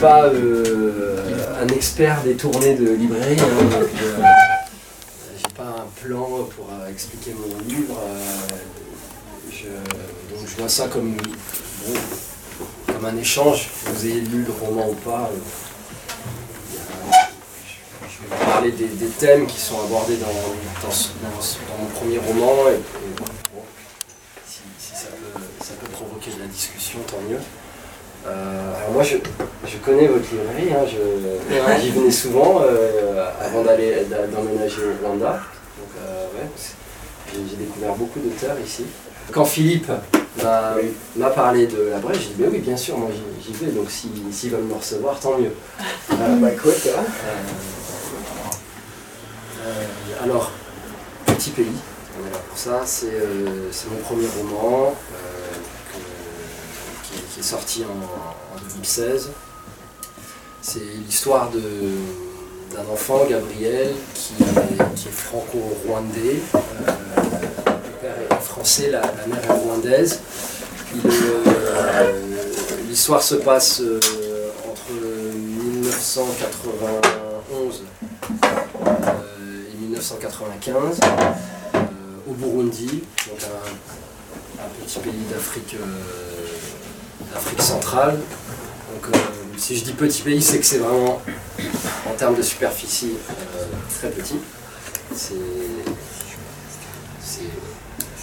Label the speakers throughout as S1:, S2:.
S1: pas euh, un expert des tournées de librairie, hein, donc, euh, j'ai pas un plan pour euh, expliquer mon livre. je- donc je vois ça comme, comme un échange. Vous ayez lu le roman ou pas. je, vais vous parler des, thèmes qui sont abordés dans, mon premier roman. Et, si, ça, peut, provoquer de la discussion, tant mieux. Alors moi, je, je connais votre librairie, hein, je- j'y venais souvent euh, avant d'aller d'a- d'emménager au Rwanda. Donc, euh, ouais, j'ai j'ai découvert beaucoup d'auteurs ici. Quand Philippe m'a m'a parlé de la brèche, j'ai dit bah oui, bien sûr, moi j'y j'y vais, donc si- s'ils veulent me recevoir, tant mieux. Euh,
S2: Bah hein.
S1: alors, Petit Pays, on est là pour ça, c'est c'est mon premier roman qui, est sorti en, en 2016. C'est l'histoire d'un enfant, Gabriel, qui est, franco-rwandais. Euh, le père est français, la, mère est rwandaise. Euh, L'histoire se passe euh, entre 1991 euh, et 1995 euh, au Burundi, donc un, petit pays d'Afrique d'Afrique centrale. Donc, euh, si je dis petit pays, c'est que c'est vraiment, en termes de superficie, euh, très petit. C'est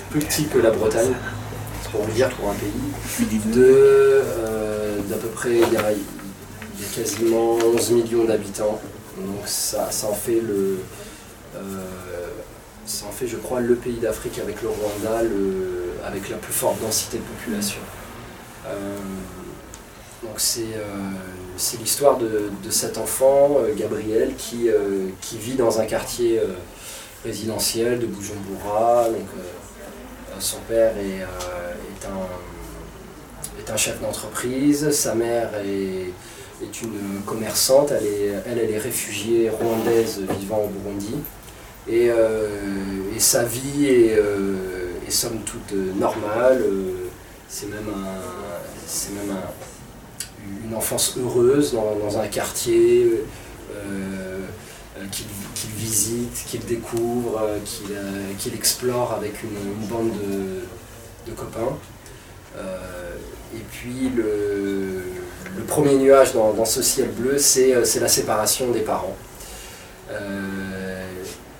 S1: plus petit que la Bretagne, pour vous dire, pour un pays. De, euh, d'à peu près, il y a, quasiment 11 millions d'habitants. Donc ça, ça en fait le, ça en fait, je crois, le pays d'Afrique avec le Rwanda, le, avec la plus forte densité de population. Euh, donc c'est euh, c'est l'histoire de, cet enfant, euh, Gabriel, qui, vit dans un quartier résidentiel de Bujumbura. Donc, son père est, un, chef d'entreprise, sa mère est, une commerçante, elle, est, réfugiée rwandaise vivant au Burundi. Et, sa vie est, est somme toute normale. c'est même, un, c'est même un- une enfance heureuse dans, un quartier euh, euh, qu'il visite, qu'il découvre, euh, qu'il explore avec une, bande de, copains. Et puis le, premier nuage dans, ce ciel bleu, c'est la séparation des parents.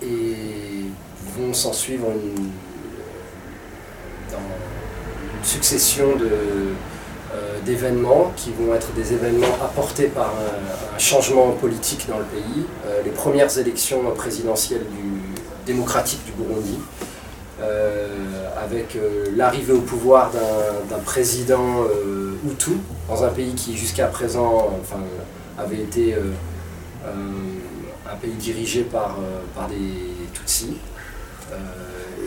S1: Et vont s'en suivre une, dans une succession de, d'événements qui vont être des événements apportés par un, un changement politique dans le pays. Euh, les premières élections présidentielles démocratiques du Burundi, euh, avec euh, l'arrivée au pouvoir d'un, président euh, Hutu, dans un pays qui jusqu'à présent enfin, avait été euh, euh, un pays dirigé par, euh, par des Tutsis. Euh,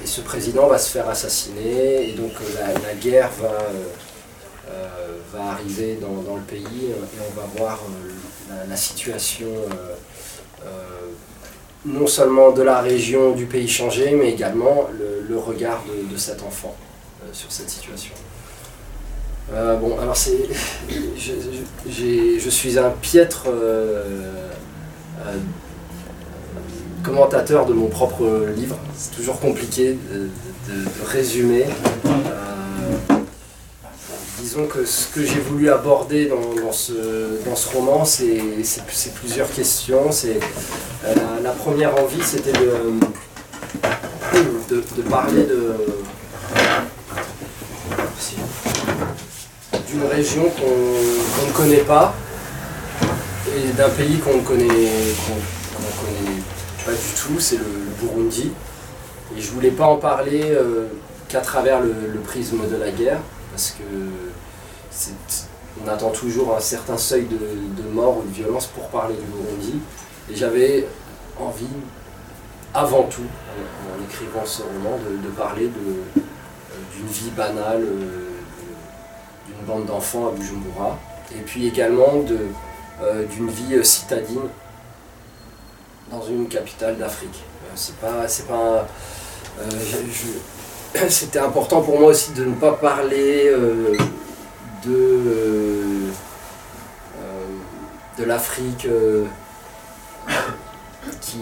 S1: et ce président va se faire assassiner, et donc euh, la, guerre va, euh, euh, va arriver dans, le pays, euh, et on va voir euh, la, situation euh, euh, non seulement de la région, du pays changer, mais également le, regard de, cet enfant euh, sur cette situation. Euh, bon, alors c'est, je, je- suis un piètre euh, euh, commentateur de mon propre livre. C'est toujours compliqué de résumer. Disons que ce que j'ai voulu aborder dans, ce, dans ce roman, c'est, plusieurs questions. Euh, la, première envie, c'était de, de, parler de, d'une région qu'on, ne connaît pas et d'un pays qu'on ne connaît, qu'on connaît pas du tout, c'est le, Burundi. Et je voulais pas en parler euh, qu'à travers le, le prisme de la guerre, parce que on attend toujours un certain seuil de, mort ou de violence pour parler du Burundi. Et j'avais envie, avant tout, en, écrivant ce roman, de, parler euh, d'une vie banale, euh, d'une bande d'enfants à Bujumbura, et puis également euh, d'une vie citadine dans une capitale d'Afrique. C'est pas, c'est c'était important pour moi aussi de ne pas parler de, euh, euh, de l'Afrique qui,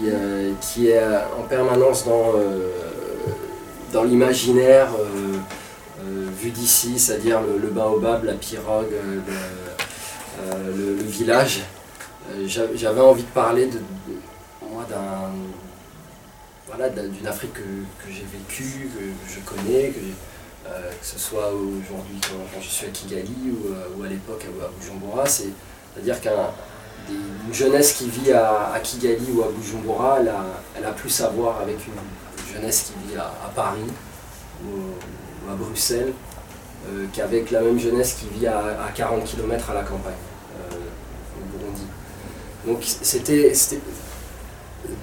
S1: qui est en permanence dans, l'imaginaire vu d'ici, c'est-à-dire le, baobab, la pirogue, le, village. J'avais envie de parler de, moi d'un voilà, d'une Afrique que, j'ai vécue, que, je connais, euh, que ce soit aujourd'hui quand, je suis à Kigali ou, euh, à l'époque à, Bujumbura, c'est-à-dire qu'une jeunesse qui vit à, Kigali ou à Bujumbura, elle a, plus à voir avec une jeunesse qui vit à, Paris ou, à Bruxelles euh, qu'avec la même jeunesse qui vit à, 40 km à la campagne au Burundi. Donc c'était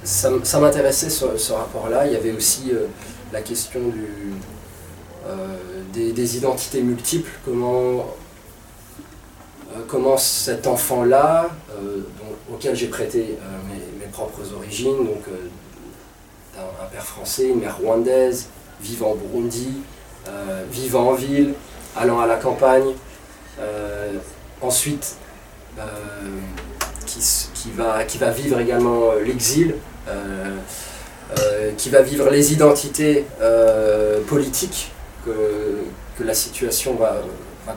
S1: ça, m'intéressait ce, rapport-là. Il y avait aussi la question euh, des, identités multiples, comment, euh, cet enfant-là, auquel j'ai prêté mes, propres origines, donc un, père français, une mère rwandaise, vivant au Burundi, vivant en ville, allant à la campagne, ensuite qui, va, vivre également euh, l'exil, euh, euh, qui va vivre les identités politiques que, la situation va,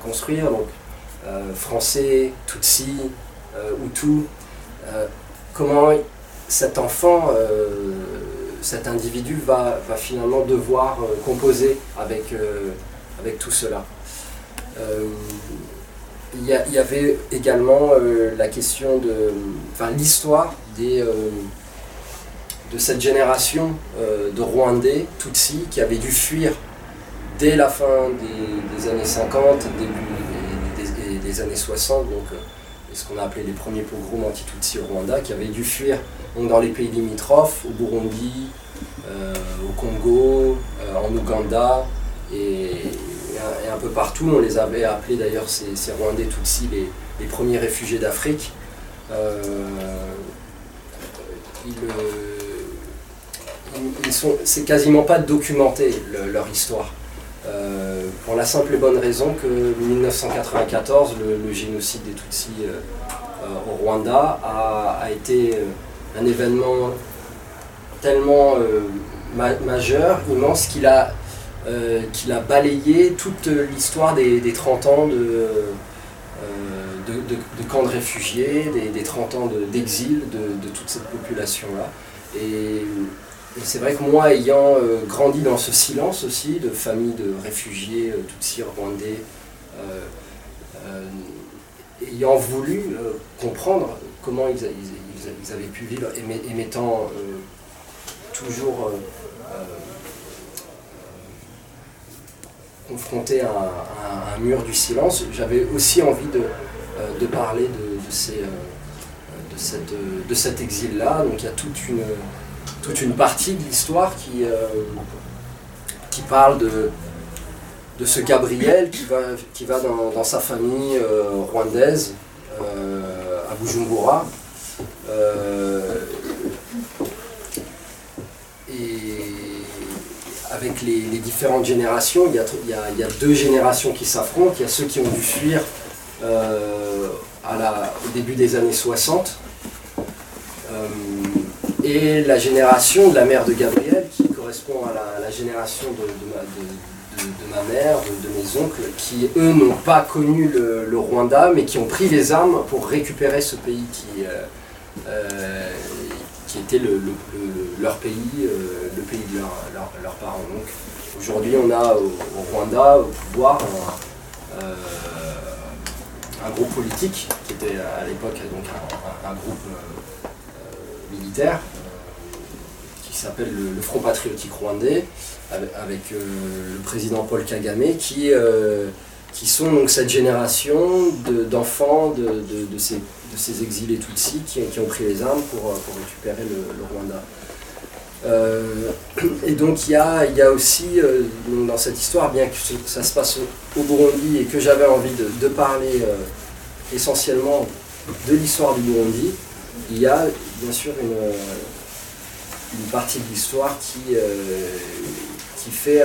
S1: construire, donc français, Tutsi, Hutu, comment cet enfant, cet individu va, finalement devoir composer avec, avec tout cela? Il y, avait également euh, la question de. L'histoire des. Euh, de cette génération euh, de Rwandais, Tutsi, qui avaient dû fuir dès la fin des, années 50, début des, années 60, donc ce qu'on a appelé les premiers pogroms anti-Tutsi au Rwanda, qui avaient dû fuir dans les pays limitrophes, au Burundi, au Congo, en Ouganda, et, un peu partout. On les avait appelés d'ailleurs, ces, Rwandais Tutsis, les, premiers réfugiés d'Afrique. Euh, c'est quasiment pas documenté leur histoire. Euh, pour la simple et bonne raison que 1994, le, génocide des Tutsis euh, au Rwanda a, été un événement tellement majeur, immense, qu'il a euh, balayé toute l'histoire des, 30 ans euh, de, camps de réfugiés, des, 30 ans d'exil de, toute cette population-là. C'est vrai que moi, ayant euh, grandi dans ce silence aussi, de familles de réfugiés, tutsis rwandais, ayant voulu comprendre comment ils, avaient pu vivre, et, m'étant toujours confronté à, un mur du silence, j'avais aussi envie de, euh, parler de, euh, de cet exil-là. Donc il y a toute une, toute une partie de l'histoire qui, euh, qui parle de, de ce Gabriel qui va, qui va dans, sa famille rwandaise à Bujumbura. avec les, différentes générations, il y, a, deux générations qui s'affrontent. Il y a ceux qui ont dû fuir euh, au début des années 60. Euh, et la génération de la mère de Gabriel, qui correspond à la, génération de, ma, mère, de, mes oncles, qui eux n'ont pas connu le, Rwanda, mais qui ont pris les armes pour récupérer ce pays qui, euh, qui était leur pays, euh, le pays de leurs parents. Donc aujourd'hui on a au, Rwanda au pouvoir un, euh, groupe politique qui était à l'époque donc un, groupe euh, militaire qui s'appelle le, Front Patriotique Rwandais avec, le président Paul Kagame qui qui sont donc cette génération d'enfants de, de, ces, de, ces, exilés Tutsis qui, qui, ont pris les armes pour, pour récupérer le, Rwanda. Euh, et donc il y a, y a aussi euh, dans cette histoire, bien que ça se passe au, Burundi et que j'avais envie de, parler euh, essentiellement de l'histoire du Burundi, il y a bien sûr une, une partie de l'histoire qui, qui fait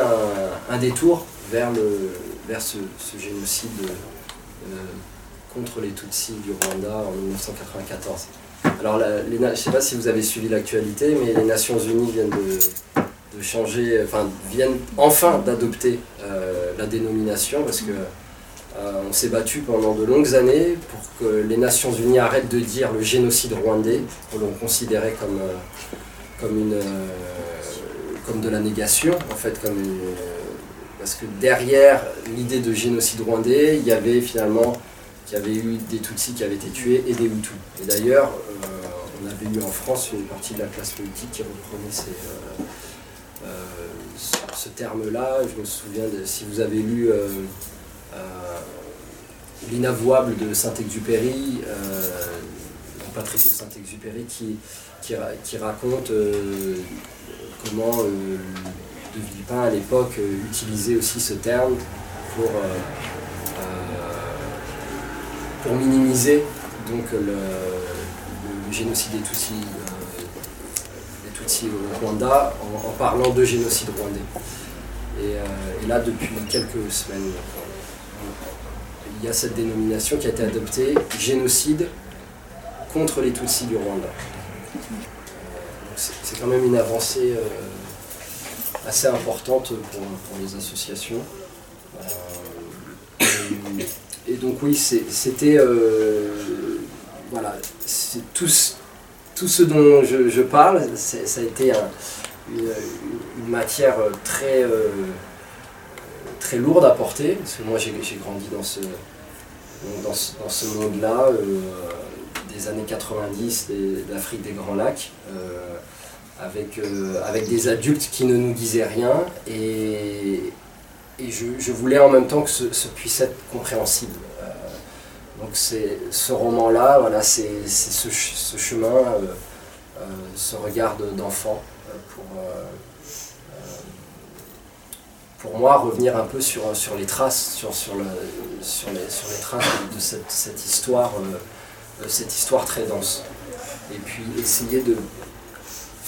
S1: un, détour vers le, vers ce, génocide euh, contre les Tutsis du Rwanda en 1994. Alors, je ne sais pas si vous avez suivi l'actualité, mais les Nations Unies viennent de, changer, enfin, viennent enfin d'adopter la dénomination parce que on s'est battu pendant de longues années pour que les Nations Unies arrêtent de dire le génocide rwandais, pour le considérer comme, comme, une, comme de la négation, en fait, parce que derrière l'idée de génocide rwandais, il y avait finalement des Tutsis qui avaient été tués et des Hutus. Et d'ailleurs, euh, on avait eu en France une partie de la classe politique qui reprenait euh, euh, ce, terme-là. Je me souviens, de, si vous avez lu L'inavouable de Saint-Exupéry, Patrick de Saint-Exupéry, qui, qui, raconte comment de Villepin à l'époque euh, utilisait aussi ce terme pour, euh, euh, pour minimiser donc, le, génocide des Tutsis, au Rwanda en, parlant de génocide rwandais. Et, là, depuis quelques semaines, il y a cette dénomination qui a été adoptée, génocide contre les Tutsis du Rwanda. C'est quand même une avancée assez importante pour, les associations. Euh, et, donc oui, c'était euh, voilà, tout, tout ce dont je, parle, ça a été une, matière très, euh, très lourde à porter, parce que moi j'ai grandi dans ce, dans ce, monde-là, des années 90, de l'Afrique des Grands Lacs avec, euh, avec des adultes qui ne nous disaient rien et, et je, voulais en même temps que ce, puisse être compréhensible. Euh, donc ce roman-là, voilà, c'est ce, ce, chemin, euh, ce regard d'enfant pour, pour moi revenir un peu sur, sur les traces, sur, sur, le, sur, les, sur les traces de cette, cette histoire, cette histoire très dense. Et puis essayer de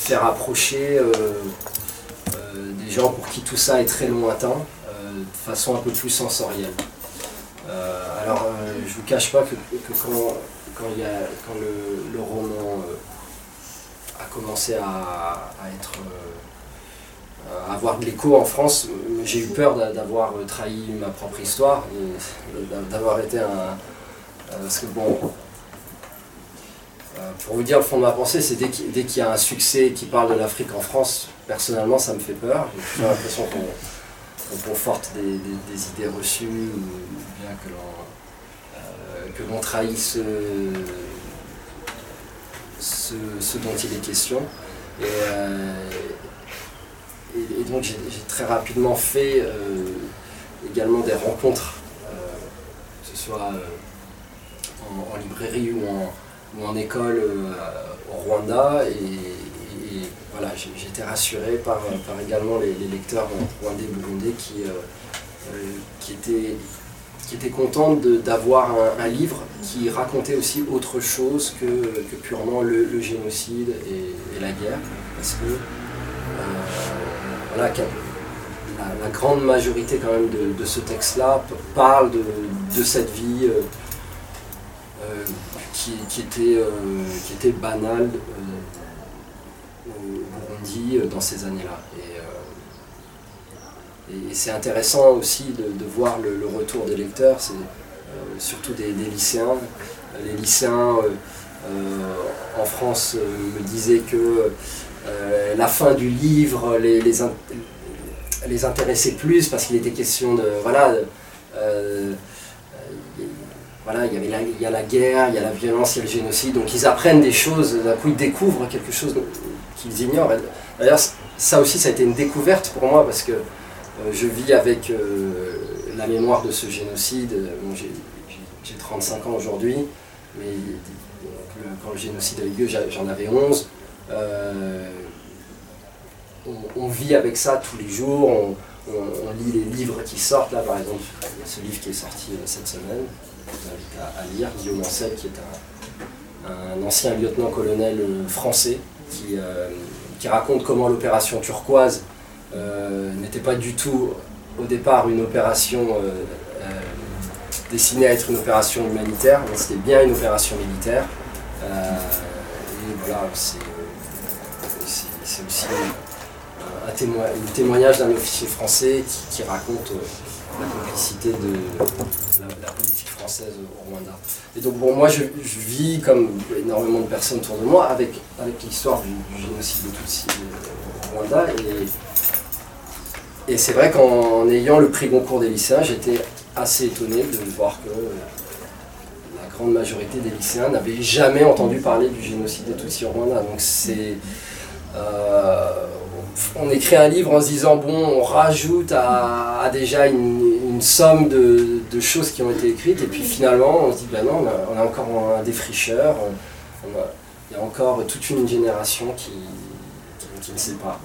S1: faire approcher euh, euh, des gens pour qui tout ça est très lointain, euh, de façon un peu plus sensorielle. alors, je vous cache pas que, quand, quand, il quand le, roman a commencé à, être avoir de l'écho en France, j'ai eu peur d'avoir trahi ma propre histoire, d'avoir été un... Parce que bon, euh, pour vous dire le fond de ma pensée, c'est dès qu'il y a un succès qui parle de l'Afrique en France, personnellement ça me fait peur. J'ai l'impression qu'on conforte des, idées reçues ou bien que l'on euh, trahisse ce, dont il est question. Et, euh, donc j'ai très rapidement fait également des rencontres, que ce soit en librairie ou en, école euh, au Rwanda et, voilà, j'étais rassuré par, également les, lecteurs rwandais burundais qui, euh, euh, qui, étaient, qui étaient contents d'avoir un, livre qui racontait aussi autre chose que, purement le, génocide et, la guerre. Voilà, la, grande majorité quand même de, ce texte-là parle de, cette vie qui, était, euh, qui était banal euh, au Burundi euh, dans ces années-là. Et, c'est intéressant aussi de, voir le, retour des lecteurs, c'est surtout des, lycéens. Les lycéens en France me disaient que la fin du livre les, les, intéressait plus parce qu'il était question de voilà voilà, il y, avait la, il y a la guerre, il y a la violence, il y a le génocide, donc ils apprennent des choses, d'un coup ils découvrent quelque chose qu'ils ignorent. D'ailleurs, ça aussi, ça a été une découverte pour moi parce que euh, je vis avec euh, la mémoire de ce génocide. j'ai 35 ans aujourd'hui, mais quand le génocide a eu lieu, j'en avais 11. Euh, on, vit avec ça tous les jours, on, lit les livres qui sortent. Là, par exemple, il y a ce livre qui est sorti cette semaine, je vous invite à, lire, Guillaume Ancel, qui est un, ancien lieutenant-colonel euh, français, euh, qui, raconte comment l'opération turquoise euh, n'était pas du tout au départ une opération destinée à être une opération humanitaire, mais c'était bien une opération militaire. et voilà, c'est aussi un, témoignage d'un officier français qui, raconte la complicité de la, politique française au Rwanda. Et donc bon, moi je, vis comme énormément de personnes autour de moi avec, l'histoire du, génocide de Tutsi au Rwanda. Et, c'est vrai qu'en ayant le prix Goncourt des lycéens, j'étais assez étonné de voir que la grande majorité des lycéens n'avaient jamais entendu parler du génocide des Tutsis au Rwanda. Donc c'est... Euh, on écrit un livre en se disant bon, on rajoute à, déjà une, somme de, choses qui ont été écrites, et puis finalement on se dit ben non, on a, encore un défricheur, il y a encore toute une génération qui, ne sait pas.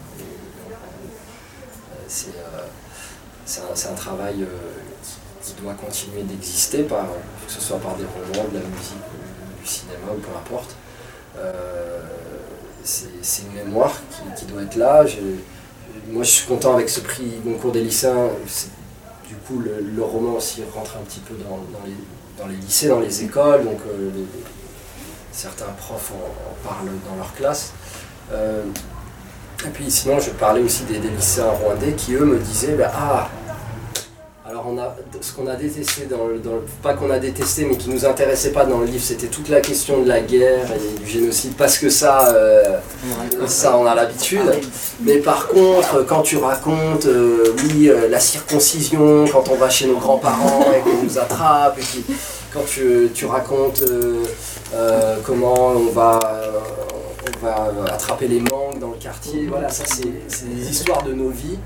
S1: Euh, c'est un, travail euh, qui, doit continuer d'exister, que ce soit par des romans, de la musique, du cinéma ou peu importe. Euh, c'est une mémoire qui, doit être là. moi, je suis content avec ce prix Goncourt des lycéens. Du coup, le, roman aussi rentre un petit peu dans, les, lycées, dans les écoles. Donc, euh, certains profs en, parlent dans leur classe. Euh, et puis, sinon, je parlais aussi des, lycéens rwandais qui, eux, me disaient bah, Ah, ce qu'on a détesté dans le, pas qu'on a détesté mais qui nous intéressait pas dans le livre, c'était toute la question de la guerre et du génocide parce que ça euh, ça on a l'habitude. Mais par contre quand tu racontes euh, euh, la circoncision quand on va chez nos grands-parents et qu'on nous attrape et puis quand tu, racontes comment on va on va attraper les manques dans le quartier, voilà ça c'est des histoires de nos vies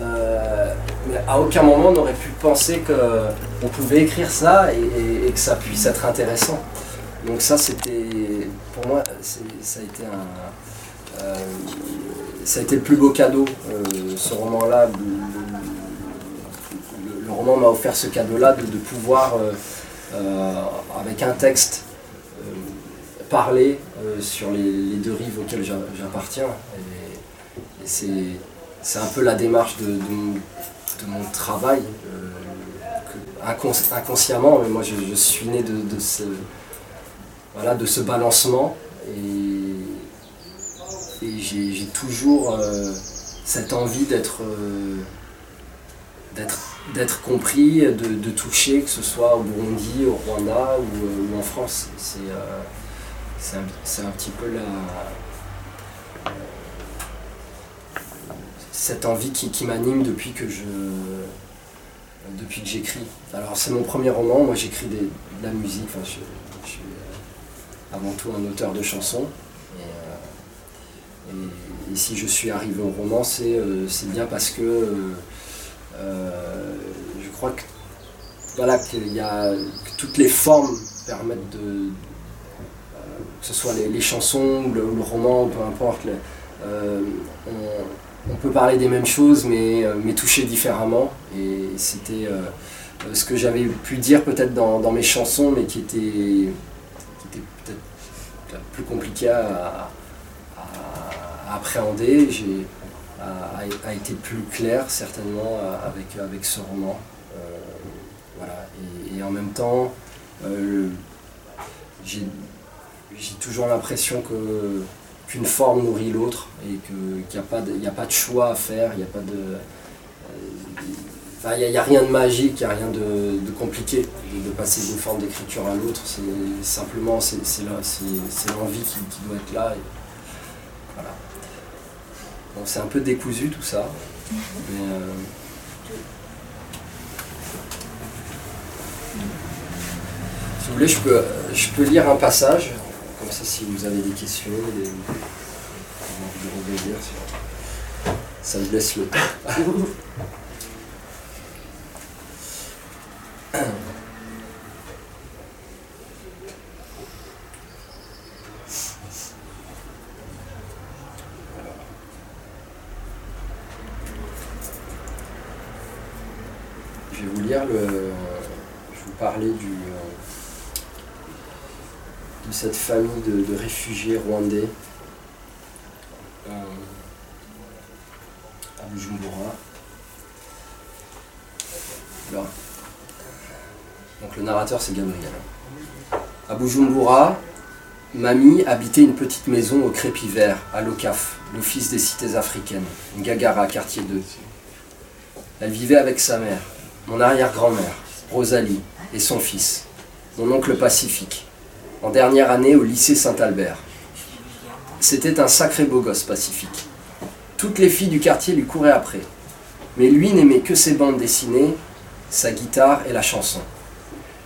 S1: euh, mais à aucun moment on n'aurait pu penser qu'on pouvait écrire ça et, que ça puisse être intéressant. Donc ça c'était, pour moi, ça a été euh, ça a été le plus beau cadeau, euh, ce roman-là. Le, roman m'a offert ce cadeau-là de, pouvoir, avec un texte, parler sur les, deux rives auxquelles j'appartiens. C'est un peu la démarche de, mon travail. Euh, inconsciemment, mais moi je, suis né de, ce, balancement et, j'ai toujours euh, cette envie d'être euh, compris, de, toucher, que ce soit au Burundi, au Rwanda ou, en France. C'est un, un, petit peu la, cette envie qui, m'anime depuis que je depuis que j'écris. Alors c'est mon premier roman, moi j'écris de la musique, je, suis euh, avant tout un auteur de chansons. Et, euh, si je suis arrivé au roman, c'est euh, bien parce que je crois que, voilà, y a, toutes les formes permettent de, que ce soit les, chansons ou le, roman, peu importe, peut parler des mêmes choses, mais, euh, mais toucher différemment. Et c'était euh, euh, ce que j'avais pu dire peut-être dans, mes chansons, mais qui était, peut-être plus compliqué à, appréhender, a, été plus clair certainement avec, avec ce roman. voilà. Et, en même temps, j'ai toujours l'impression que qu'une forme nourrit l'autre et qu'il n'y a, pas de, choix à faire, il n'y a pas de. il n'y a, rien de magique, il n'y a rien de, compliqué de, passer d'une forme d'écriture à l'autre. C'est simplement c'est l'envie qui, doit être là. voilà. c'est un peu décousu tout ça. Euh, si vous voulez, je peux lire un passage si vous avez des questions, des... de ça vous laisse le temps. Je vais vous lire le. Je vais vous parler du de cette famille de, réfugiés rwandais euh, à Bujumbura. Donc le narrateur c'est Gabriel. À Mamie habitait une petite maison au crépi vert, à l'OCAF, l'Office des cités africaines, Ngagara, quartier 2. Elle vivait avec sa mère, mon arrière-grand-mère, Rosalie, et son fils, mon oncle Pacifique, en dernière année au lycée Saint-Albert. C'était un sacré beau gosse Pacifique. Toutes les filles du quartier lui couraient après. Mais lui n'aimait que ses bandes dessinées, sa guitare et la chanson.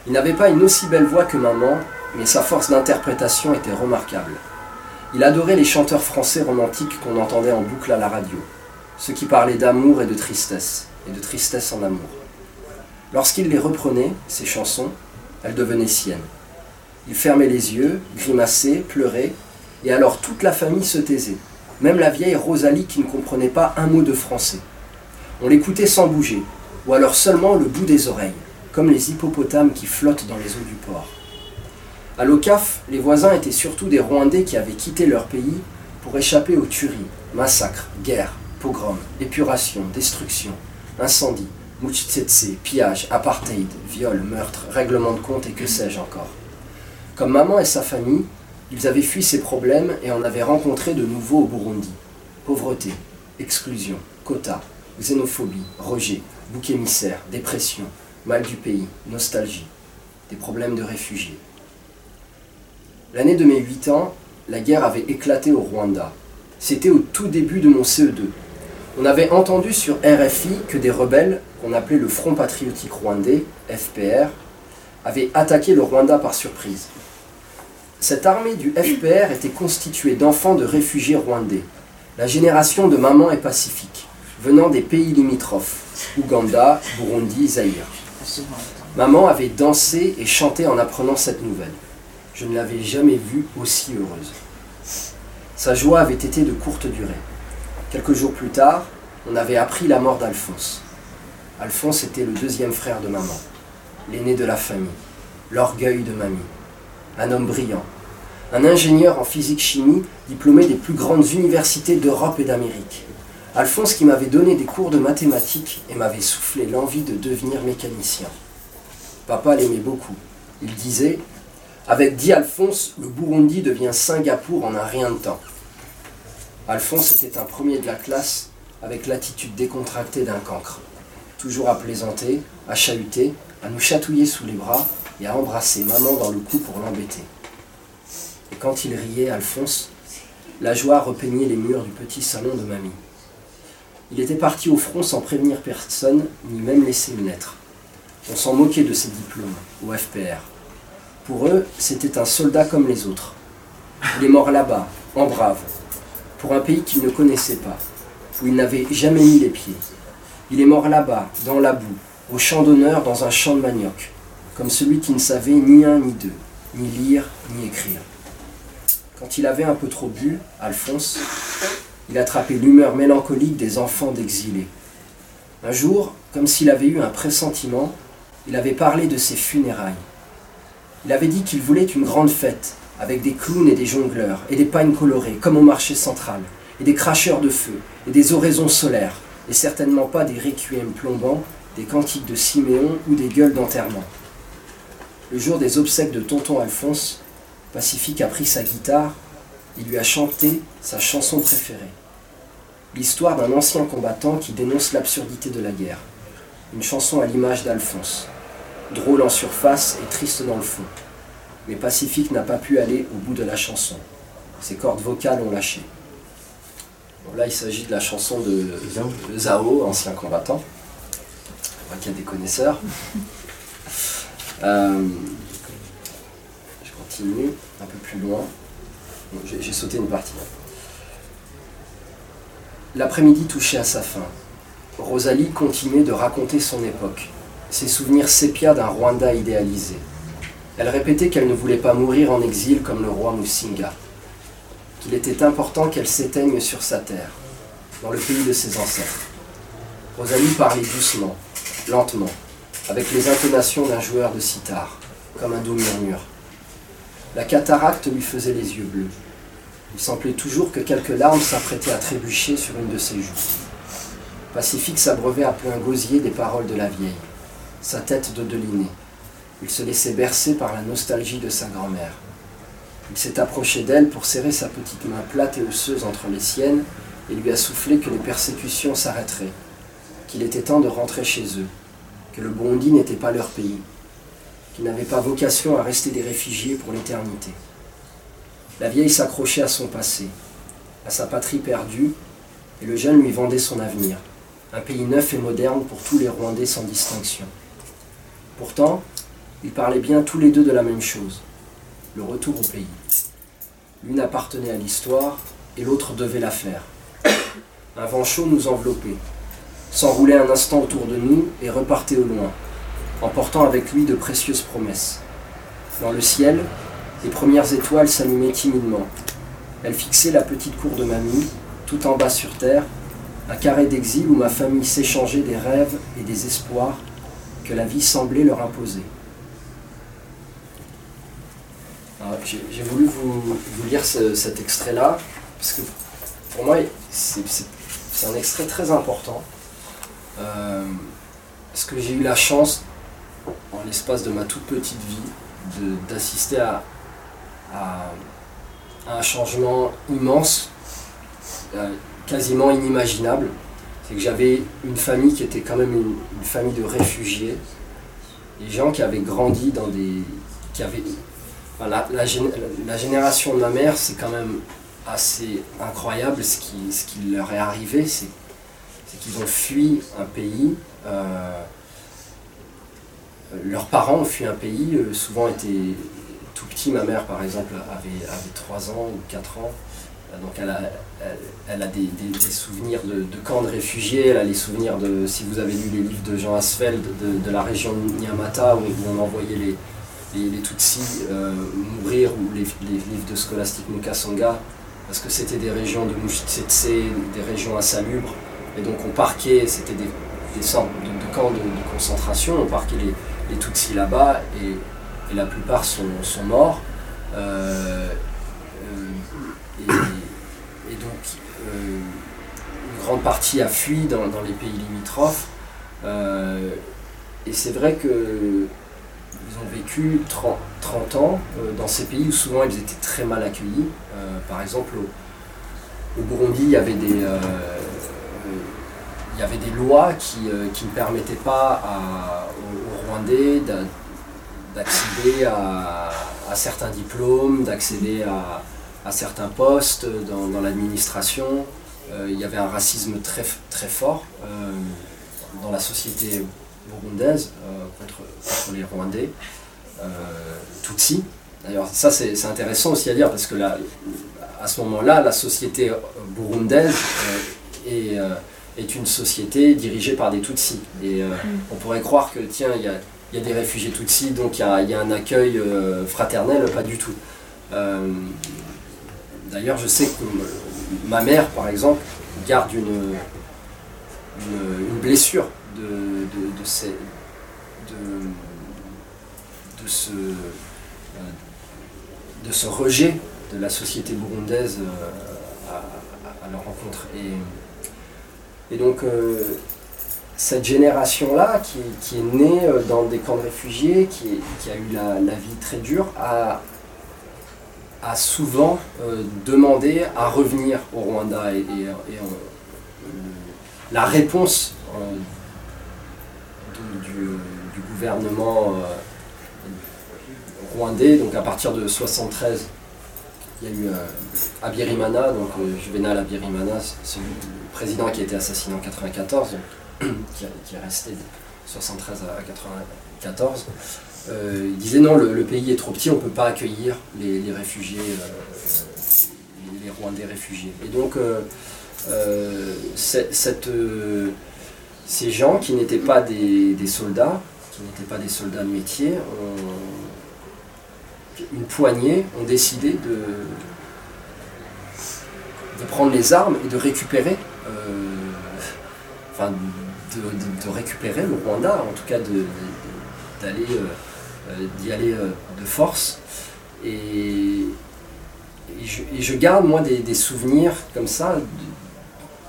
S1: Il n'avait pas une aussi belle voix que maman, mais sa force d'interprétation était remarquable. Il adorait les chanteurs français romantiques qu'on entendait en boucle à la radio, ceux qui parlaient d'amour et de tristesse, et de tristesse en amour. Lorsqu'il les reprenait, ces chansons, elles devenaient siennes. Il fermait les yeux, grimaçait, pleurait, et alors toute la famille se taisait, même la vieille Rosalie qui ne comprenait pas un mot de français. On l'écoutait sans bouger, ou alors seulement le bout des oreilles, comme les hippopotames qui flottent dans les eaux du port. À l'OCAF, les voisins étaient surtout des Rwandais qui avaient quitté leur pays pour échapper aux tueries, massacres, guerres, pogroms, épuration, destruction, incendies, mouchitsetse, pillage, apartheid, viol, meurtre, règlement de compte et que sais-je encore. Comme maman et sa famille, ils avaient fui ces problèmes et en avaient rencontré de nouveaux au Burundi. Pauvreté, exclusion, quotas, xénophobie, rejet, bouc émissaire, dépression, mal du pays, nostalgie, des problèmes de réfugiés. L'année de mes 8 ans, la guerre avait éclaté au Rwanda. C'était au tout début de mon CE2. On avait entendu sur RFI que des rebelles, qu'on appelait le Front Patriotique Rwandais, FPR, avaient attaqué le Rwanda par surprise. Cette armée du FPR était constituée d'enfants de réfugiés rwandais, la génération de maman et pacifique, venant des pays limitrophes, Ouganda, Burundi, Zaïre. Maman avait dansé et chanté en apprenant cette nouvelle. Je ne l'avais jamais vue aussi heureuse. Sa joie avait été de courte durée. Quelques jours plus tard, on avait appris la mort d'Alphonse. Alphonse était le deuxième frère de maman, l'aîné de la famille, l'orgueil de mamie. Un homme brillant, un ingénieur en physique-chimie diplômé des plus grandes universités d'Europe et d'Amérique. Alphonse qui m'avait donné des cours de mathématiques et m'avait soufflé l'envie de devenir mécanicien. Papa l'aimait beaucoup. Il disait avec dit Alphonse, le Burundi devient Singapour en un rien de temps. Alphonse était un premier de la classe avec l'attitude décontractée d'un cancre. Toujours à plaisanter, à chahuter, à nous chatouiller sous les bras et à embrasser maman dans le cou pour l'embêter. Et quand il riait, Alphonse, la joie repeignait les murs du petit salon de mamie. Il était parti au front sans prévenir personne, ni même laisser une lettre. On s'en moquait de ses diplômes, au FPR. Pour eux, c'était un soldat comme les autres. Il est mort là-bas, en brave, pour un pays qu'il ne connaissait pas, où il n'avait jamais mis les pieds. Il est mort là-bas, dans la boue, au champ d'honneur dans un champ de manioc, comme celui qui ne savait ni un ni deux, ni lire ni écrire. Quand il avait un peu trop bu, Alphonse, il attrapait l'humeur mélancolique des enfants d'exilés. Un jour, comme s'il avait eu un pressentiment, il avait parlé de ses funérailles. Il avait dit qu'il voulait une grande fête, avec des clowns et des jongleurs, et des pagnes colorées, comme au marché central, et des cracheurs de feu, et des oraisons solaires, et certainement pas des requiem plombants, des cantiques de Siméon ou des gueules d'enterrement. Le jour des obsèques de tonton Alphonse, Pacifique a pris sa guitare et lui a chanté sa chanson préférée. L'histoire d'un ancien combattant qui dénonce l'absurdité de la guerre. Une chanson à l'image d'Alphonse drôle en surface et triste dans le fond. Mais Pacifique n'a pas pu aller au bout de la chanson. Ses cordes vocales ont lâché. là, il s'agit de la chanson de, Zao, ancien combattant. On voit qu'il y a des connaisseurs. Euh, je continue un peu plus loin. J'ai sauté une partie. L'après-midi touchait à sa fin. Rosalie continuait de raconter son époque ses souvenirs sépia d'un Rwanda idéalisé. Elle répétait qu'elle ne voulait pas mourir en exil comme le roi Musinga, qu'il était important qu'elle s'éteigne sur sa terre, dans le pays de ses ancêtres. Rosalie parlait doucement, lentement, avec les intonations d'un joueur de sitar, comme un doux murmure. La cataracte lui faisait les yeux bleus. Il semblait toujours que quelques larmes s'apprêtaient à trébucher sur une de ses joues. Pacifique s'abreuvait à plein gosier des paroles de la vieille sa tête de deliné. il se laissait bercer par la nostalgie de sa grand-mère. Il s'est approché d'elle pour serrer sa petite main plate et osseuse entre les siennes et lui a soufflé que les persécutions s'arrêteraient, qu'il était temps de rentrer chez eux, que le Burundi n'était pas leur pays, qu'ils n'avaient pas vocation à rester des réfugiés pour l'éternité. La vieille s'accrochait à son passé, à sa patrie perdue, et le jeune lui vendait son avenir, un pays neuf et moderne pour tous les Rwandais sans distinction. Pourtant, ils parlaient bien tous les deux de la même chose, le retour au pays. L'une appartenait à l'histoire et l'autre devait la faire. Un vent chaud nous enveloppait, s'enroulait un instant autour de nous et repartait au loin, emportant avec lui de précieuses promesses. Dans le ciel, les premières étoiles s'allumaient timidement. Elles fixaient la petite cour de mamie, tout en bas sur terre, un carré d'exil où ma famille s'échangeait des rêves et des espoirs que la vie semblait leur imposer. J'ai voulu vous, lire cet extrait-là, parce que pour moi, c'est un extrait très important. Euh, parce que j'ai eu la chance, en l'espace de ma toute petite vie, d'assister à, un changement immense, euh, quasiment inimaginable? C'est que j'avais une famille qui était quand même une, famille de réfugiés, des gens qui avaient grandi dans des. la, génération de ma mère, c'est quand même assez incroyable ce qui, ce leur est arrivé. Qu'ils ont fui un pays. Euh, leurs parents ont fui un pays, euh, souvent étaient tout petits. Ma mère, par exemple, avait, avait 3 ans ou 4 ans. Donc elle a, des, souvenirs de, camps de réfugiés, elle a les souvenirs de, si vous avez lu les livres de Jean Asfeld, de, la région de Nyamata, où, on envoyait les, les, Tutsis euh, mourir, ou les, livres de Scholastique Mukasonga, parce que c'était des régions de Mushitsetse, des régions insalubres, et donc on parquait, c'était des, sortes de, camps de, concentration, on parquait les, Tutsis là-bas, et, la plupart sont, morts. Euh, euh, et, donc une grande partie a fui dans, les pays limitrophes. et c'est vrai que ils ont vécu 30, 30 ans euh, dans ces pays où souvent ils étaient très mal accueillis. Euh, par exemple, au, Burundi, il y avait des, euh, il y avait des lois qui, ne permettaient pas aux, Rwandais d'accéder à, certains diplômes, d'accéder à, certains postes dans, l'administration. il y avait un racisme très, très fort dans la société burundaise euh, contre, les Rwandais, euh, Tutsi. D'ailleurs, ça c'est intéressant aussi à dire parce que là, à ce moment-là, la société burundaise euh, est, est, une société dirigée par des Tutsis. Et mm. on pourrait croire que, tiens, il y a, y a, des réfugiés Tutsis, donc il y a, y a, un accueil fraternel, pas du tout. D'ailleurs, je sais que ma mère, par exemple, garde une, une blessure de, de, ce, de, ce, rejet de la société burundaise euh, à, leur rencontre. Et, et donc, euh, cette génération-là, qui, est née euh, dans des camps de réfugiés, qui, a eu la, vie très dure, a, souvent demandé à revenir au Rwanda. Et, la réponse du, gouvernement euh, rwandais. Donc à partir de 73, il y a eu euh, Abirimana, donc euh, Juvenal Abirimana, le président qui a été assassiné en 94, qui, est resté de 73 à 94. il disait non, le, pays est trop petit, on ne peut pas accueillir les, réfugiés, les, Rwandais réfugiés. Et donc, cette, ces gens qui n'étaient pas des, soldats, qui n'étaient pas des soldats de métier, une poignée ont décidé de, prendre les armes et de récupérer, euh, enfin, de, récupérer le Rwanda, en tout cas d'aller euh, d'y aller euh, de force. Et, je, garde moi des, souvenirs comme ça,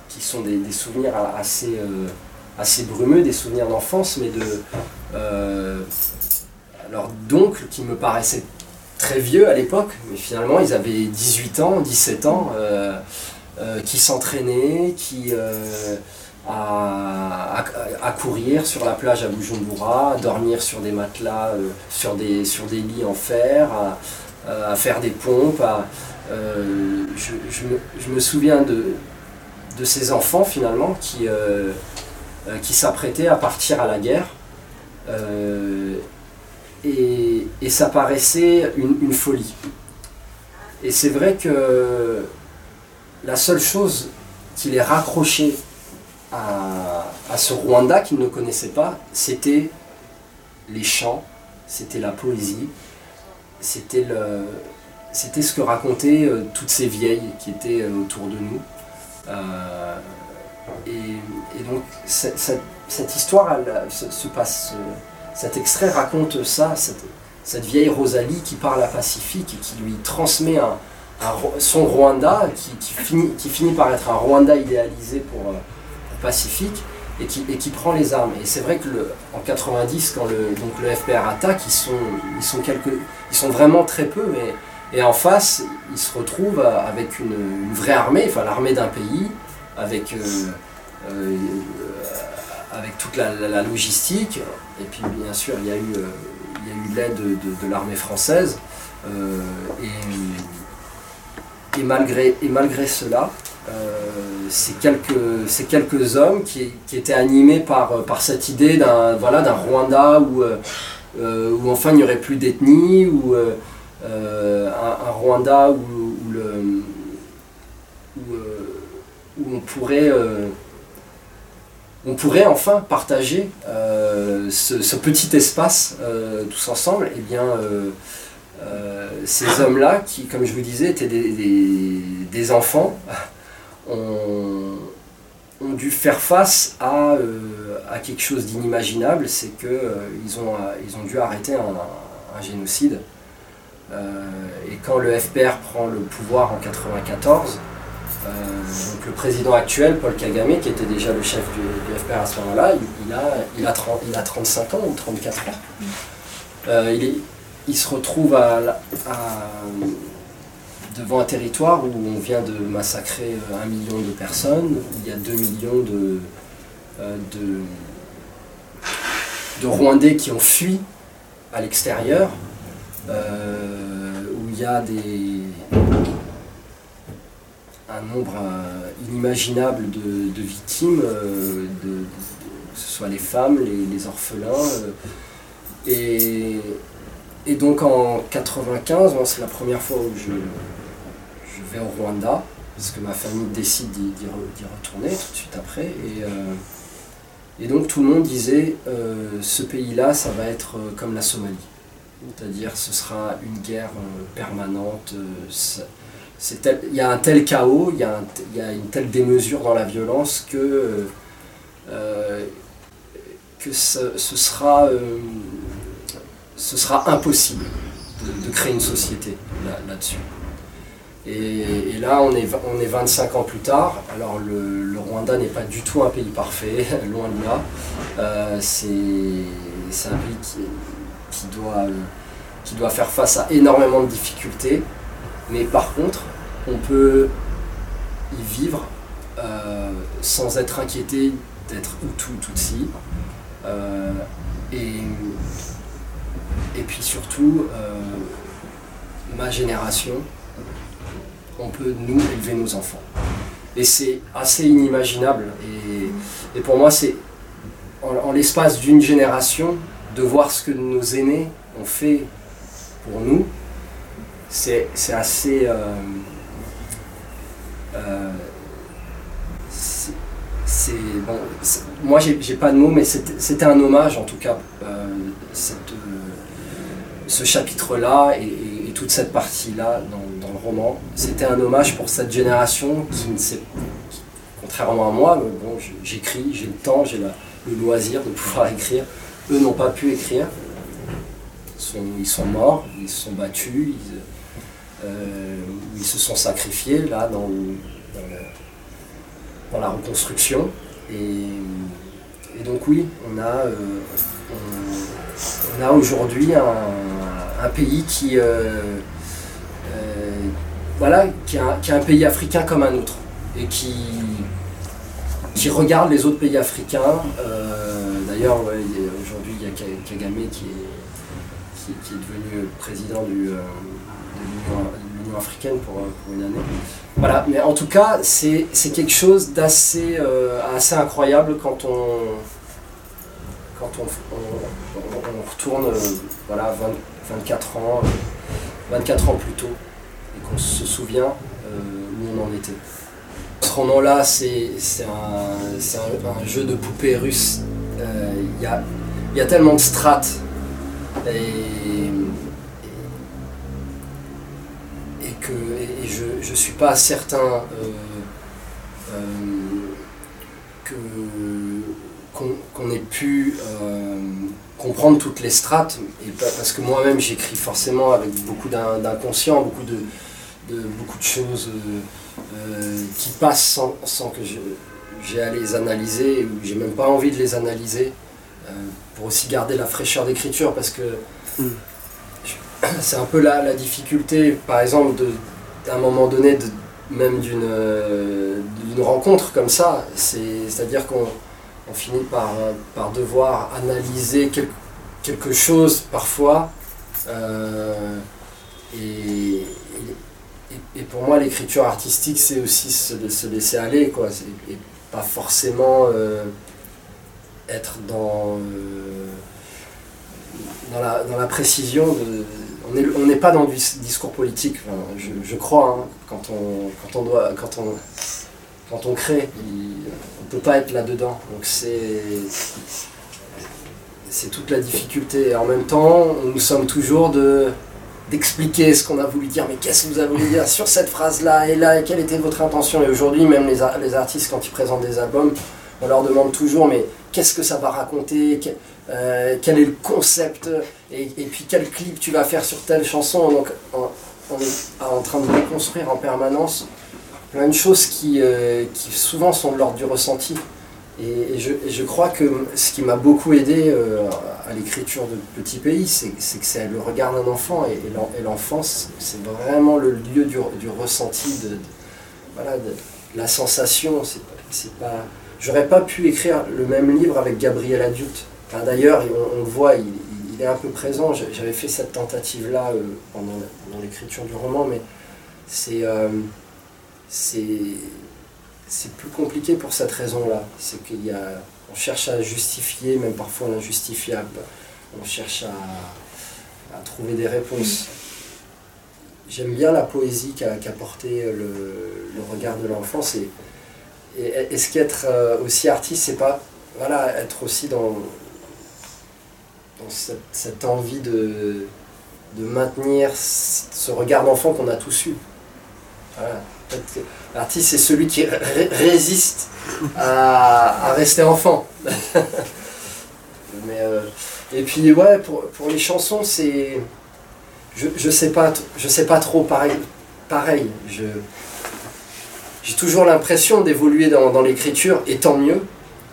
S1: qui sont des, souvenirs assez brumeux, des souvenirs d'enfance, mais de, euh, leur donc qui me paraissait très vieux à l'époque, mais finalement ils avaient 18 ans, 17 ans, qui s'entraînaient, qui à, courir sur la plage à Bujumbura, à dormir sur des matelas, sur, des, sur des lits en fer, à, faire des pompes. je, me, souviens de, ces enfants finalement qui, s'apprêtaient à partir à la guerre euh, et, ça paraissait une, folie. Et c'est vrai que la seule chose qui les raccrochait à, ce Rwanda qu'ils ne connaissaient pas, c'était les chants, c'était la poésie, c'était le, c'était ce que racontaient euh, toutes ces vieilles qui étaient euh, autour de nous. et, donc cette, cette histoire se, passe, euh, cet extrait raconte ça, cette, vieille Rosalie qui parle à Pacifique et qui lui transmet son Rwanda, qui, finit, qui, finit, par être un Rwanda idéalisé pour, euh, Pacifique, et qui, et qui, prend les armes. Et c'est vrai que le, en 90, quand le, donc le FPR attaque, ils sont, ils, sont quelques, ils sont vraiment très peu, mais, et en face, ils se retrouvent avec une, vraie armée, enfin l'armée d'un pays, avec... Euh, avec toute la, logistique. Et puis bien sûr, il y a eu, euh, eu l'aide de, l'armée française. Euh, malgré, et malgré cela, euh, ces, quelques, quelques hommes qui, étaient animés par, par cette idée d'un voilà, Rwanda où, où enfin il n'y aurait plus d'ethnie, ou un, Rwanda où, où on pourrait on pourrait enfin partager euh, ce, petit espace euh, tous ensemble, et eh bien euh, ces hommes-là, qui, comme je vous disais, étaient des, enfants, ont, dû faire face à, quelque chose d'inimaginable, c'est qu'ils ont, ils ont dû arrêter un, génocide. et quand le FPR prend le pouvoir en 1994, euh, donc le président actuel, Paul Kagame, qui était déjà le chef du, FPR à ce moment-là, il, a, il, a 30, il a 35 ans ou 34 ans. Euh, il, est, il, se retrouve devant un territoire où on vient de massacrer un million de personnes, il y a 2 millions de, euh, Rwandais qui ont fui à l'extérieur, où il y a un nombre euh, inimaginable de, victimes, euh, que ce soit les femmes, les, orphelins. Euh. et, et, donc en 95, c'est la première fois où je, vais au Rwanda, parce que ma famille décide d'y retourner tout de suite après. Et, et donc tout le monde disait, ce pays-là, ça va être comme la Somalie. C'est-à-dire ce sera une guerre permanente il y a un tel chaos, il y, a une telle démesure dans la violence que, euh, que ce, sera, euh, ce sera impossible de, créer une société là-dessus. et, là, on est, on est 25 ans plus tard. Alors, le, Rwanda n'est pas du tout un pays parfait, loin de là. Euh, c'est un pays qui, doit, qui doit faire face à énormément de difficultés. Mais par contre, on peut y vivre euh, sans être inquiété d'être tout Tutsi. Euh, et, et puis surtout, euh, ma génération, on peut nous élever nos enfants. Et c'est assez inimaginable. Et, pour moi, c'est en l'espace d'une génération, de voir ce que nos aînés ont fait pour nous, c'est assez... Euh, euh, c'est moi j'ai pas de mots, mais c'était un hommage en tout cas, ce chapitre-là et, toute cette partie-là dans, le roman. C'était un hommage pour cette génération qui ne sait, contrairement à moi, bon, j'écris, j'ai le temps, j'ai le loisir de pouvoir écrire. Eux n'ont pas pu écrire, ils sont, morts, ils se sont battus. Ils, euh, se sont sacrifiés là dans, la reconstruction. Et, donc oui, on a, euh, on a aujourd'hui un, pays qui, voilà, qui est, un, pays africain comme un autre et qui, qui regarde les autres pays africains. D'ailleurs, aujourd'hui, il y a Kagame qui est, qui, est devenu président de l'Union africaine pour, une année. Voilà, mais en tout cas, c'est quelque chose d'assez assez incroyable quand on, quand on, retourne euh, voilà, 24 ans, 24 euh, ans plus tôt, et qu'on se souvient euh, où on en était. Ce roman-là, c'est un, jeu de poupées russe. Il y, a, tellement de strates. Et, et, que je ne suis pas certain que qu'on ait pu euh, comprendre toutes les strates, et parce que moi-même j'écris forcément avec beaucoup d'inconscient, beaucoup de, choses euh, euh, qui passent sans, que j'ai à les analyser, ou j'ai même pas envie de les analyser, pour aussi garder la fraîcheur d'écriture, parce que c'est un peu la, la, difficulté, par exemple, d'un moment donné, de, même d'une rencontre comme ça, c'est-à-dire qu'on on finit par, par devoir analyser quelque chose parfois. Euh, et, et, pour moi, l'écriture artistique, c'est aussi se, laisser aller, quoi. Et pas forcément euh, être dans, euh, dans, la, dans, la, précision. De, on n'est pas dans du discours politique, je, crois, hein, quand, on, quand, on doit, quand, on, quand on crée peut pas être là-dedans. Donc c'est toute la difficulté. Et en même temps, nous sommes toujours de d'expliquer ce qu'on a voulu dire, mais qu'est-ce que vous avez voulu dire sur cette phrase-là et là, et quelle était votre intention Et aujourd'hui, même les, les, artistes, quand ils présentent des albums, on leur demande toujours, mais qu'est-ce que ça va raconter euh, Quel est le concept et, puis quel clip tu vas faire sur telle chanson Donc on, on est en train de reconstruire en permanence plein de choses qui, euh, qui souvent sont de l'ordre du ressenti. Et, je, crois que ce qui m'a beaucoup aidé euh, à l'écriture de Petit Pays, c'est que c'est le regard d'un enfant. Et, l'enfance, c'est vraiment le lieu du, ressenti, de, voilà, de, la sensation. C'est pas, J'aurais pas pu écrire le même livre avec Gabriel Adulte. Enfin, D'ailleurs, on, le voit, il, est un peu présent. J'avais fait cette tentative-là euh, pendant, pendant l'écriture du roman, mais c'est c'est plus compliqué pour cette raison-là. C'est qu'il y a, on cherche à justifier, même parfois l'injustifiable. On cherche à, trouver des réponses. J'aime bien la poésie qu'a qu le, regard de l'enfance. Et, et est-ce qu'être euh, aussi artiste, c'est pas voilà, être aussi dans, dans cette, envie de, de maintenir ce regard d'enfant qu'on a tous eu. L'artiste, c'est celui qui résiste à, rester enfant. Euh, et puis, ouais, pour, les chansons, c'est. Je, je, sais pas, trop, pareil. j'ai toujours l'impression d'évoluer dans, dans l'écriture, et tant mieux.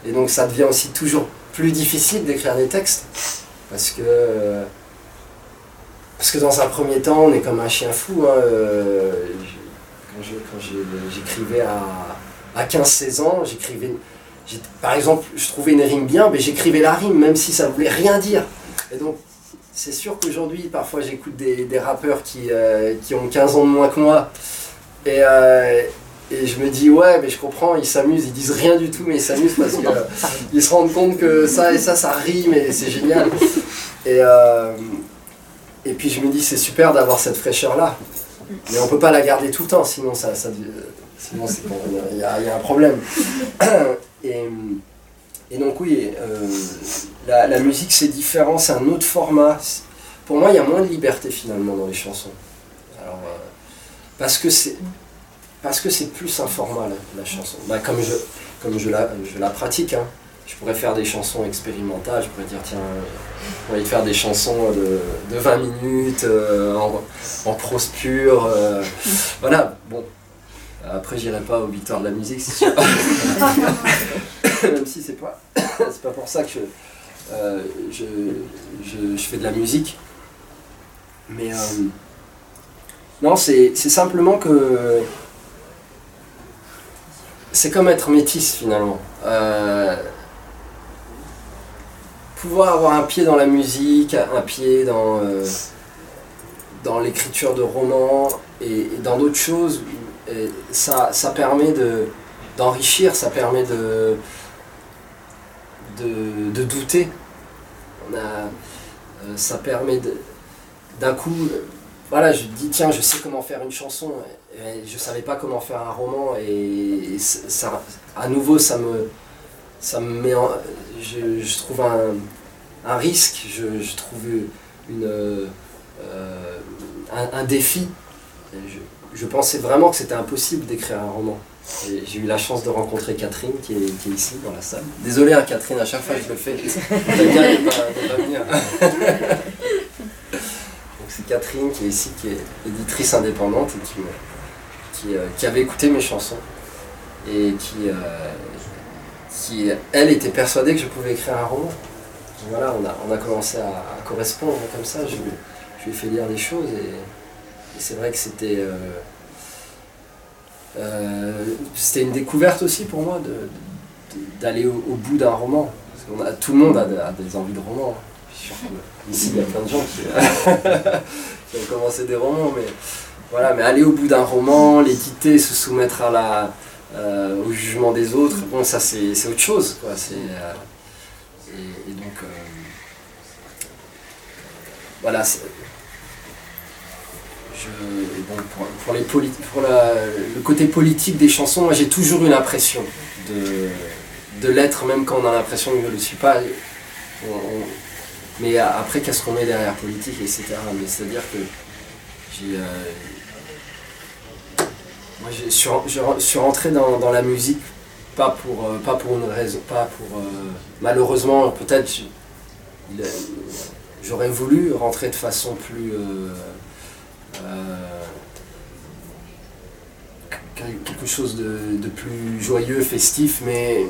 S1: Et donc, ça devient aussi toujours plus difficile d'écrire des textes. Parce que. Parce que dans un premier temps, on est comme un chien fou. Hein, euh, quand j'écrivais à, 15-16 ans, j'écrivais. Par exemple, je trouvais une rime bien, mais j'écrivais la rime, même si ça ne voulait rien dire. Et donc, c'est sûr qu'aujourd'hui, parfois, j'écoute des, rappeurs qui, euh, qui, ont 15 ans de moins que moi. Et, euh, et je me dis, ouais, mais je comprends, ils s'amusent, ils disent rien du tout, mais ils s'amusent parce qu'ils se rendent compte que ça et ça, ça rime et c'est génial. Et, euh, et puis je me dis, c'est super d'avoir cette fraîcheur-là. Mais on peut pas la garder tout le temps, sinon ça, ça sinon il y, a un problème. Et, donc oui, euh, la, musique c'est différent, c'est un autre format. Pour moi, il y a moins de liberté finalement dans les chansons. Euh, parce que c'est parce que c'est plus un format la, chanson. Bah, comme je comme je la, je la pratique. Hein je pourrais faire des chansons expérimentales, je pourrais dire tiens, on va faire des chansons de, de 20 minutes euh, en, en, prose pure. Euh, voilà, bon. Après, j'irai pas aux victoires de la musique, c'est sûr. Même si c'est pas, c'est pas pour ça que je, je, je, fais de la musique. Mais non, c'est simplement que c'est comme être métisse finalement. Pouvoir avoir un pied dans la musique, un pied dans, dans l'écriture de romans et, dans d'autres choses, ça, ça permet d'enrichir, ça permet de, de, douter. Euh, ça permet d'un coup, voilà, je dis tiens, je sais comment faire une chanson, et je ne savais pas comment faire un roman, et, ça, à nouveau, ça me, ça me met en, je, trouve un, risque, je, trouve une, euh, un, défi. Je, pensais vraiment que c'était impossible d'écrire un roman. J'ai eu la chance de rencontrer Catherine qui est, ici dans la salle. Désolé à hein, Catherine, à chaque fois que je le fais, venir. c'est Catherine qui est ici, qui est éditrice indépendante et qui, qui, euh, qui avait écouté mes chansons et qui, euh, qui, elle, était persuadée que je pouvais écrire un roman. voilà, on a, commencé à, correspondre comme ça. Je, lui ai fait lire des choses et, c'est vrai que c'était euh, euh, c'était une découverte aussi pour moi d'aller au, bout d'un roman. Parce a, tout le monde a, des envies de roman. Ici, il y a plein de gens qui, ont commencé des romans, mais voilà, mais aller au bout d'un roman, l'éditer, se soumettre à la, euh, au jugement des autres, bon, ça c'est autre chose. Quoi. et, et, donc, voilà, pour, les pour le côté politique des chansons, moi j'ai toujours eu l'impression de, l'être, même quand on a l'impression que je ne le suis pas. mais après, qu'est-ce qu'on met derrière politique, etc. Mais c'est-à-dire que j'ai. Je suis rentré dans, la musique pas pour, euh, pas pour une raison, pas pour. Euh, malheureusement, peut-être j'aurais voulu rentrer de façon plus. Euh, quelque chose de, plus joyeux, festif, mais,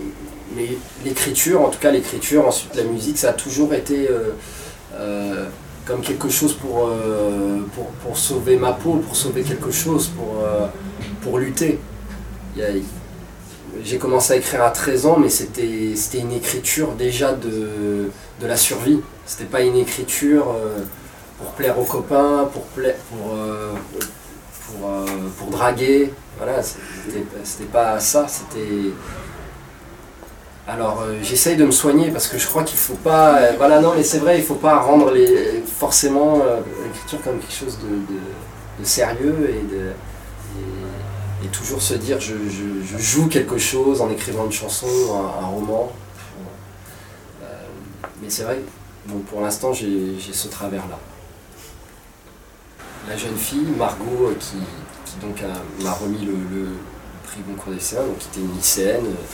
S1: mais l'écriture, en tout cas l'écriture, ensuite la musique, ça a toujours été comme quelque chose pour, pour, sauver ma peau, pour sauver quelque chose, pour, pour lutter. J'ai commencé à écrire à 13 ans, mais c'était une écriture déjà de, de la survie. C'était pas une écriture pour plaire aux copains, pour, plaire, pour, euh, pour, euh, pour, draguer. Voilà, c'était pas ça, c'était. Alors euh, j'essaye de me soigner parce que je crois qu'il faut pas. voilà, non, mais c'est vrai, il faut pas rendre les, forcément l'écriture comme quelque chose de, sérieux et de. Et, toujours se dire je, joue quelque chose en écrivant une chanson, un, roman. mais c'est vrai, bon, pour l'instant j'ai ce travers-là la jeune fille, Margot, euh, qui, donc m'a remis le, prix Goncourt des donc qui était une lycéenne euh,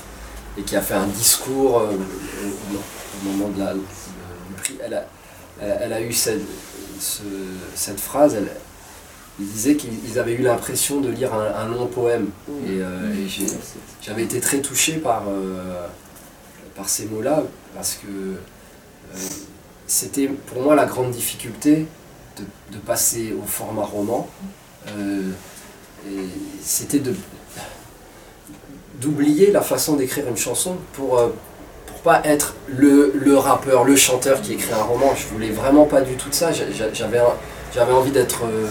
S1: et qui a fait un discours euh, au, moment de la, du prix. Elle a, elle a eu cette, cette phrase, elle, il disait qu'ils avaient eu l'impression de lire un, long poème. Et, j'avais été très touché par, par ces mots-là, parce que c'était pour moi la grande difficulté de, passer au format roman, euh, c'était de d'oublier la façon d'écrire une chanson pour, euh, pas être le, rappeur, le chanteur qui écrit un roman. Je voulais vraiment pas du tout de ça. J'avais envie d'être euh,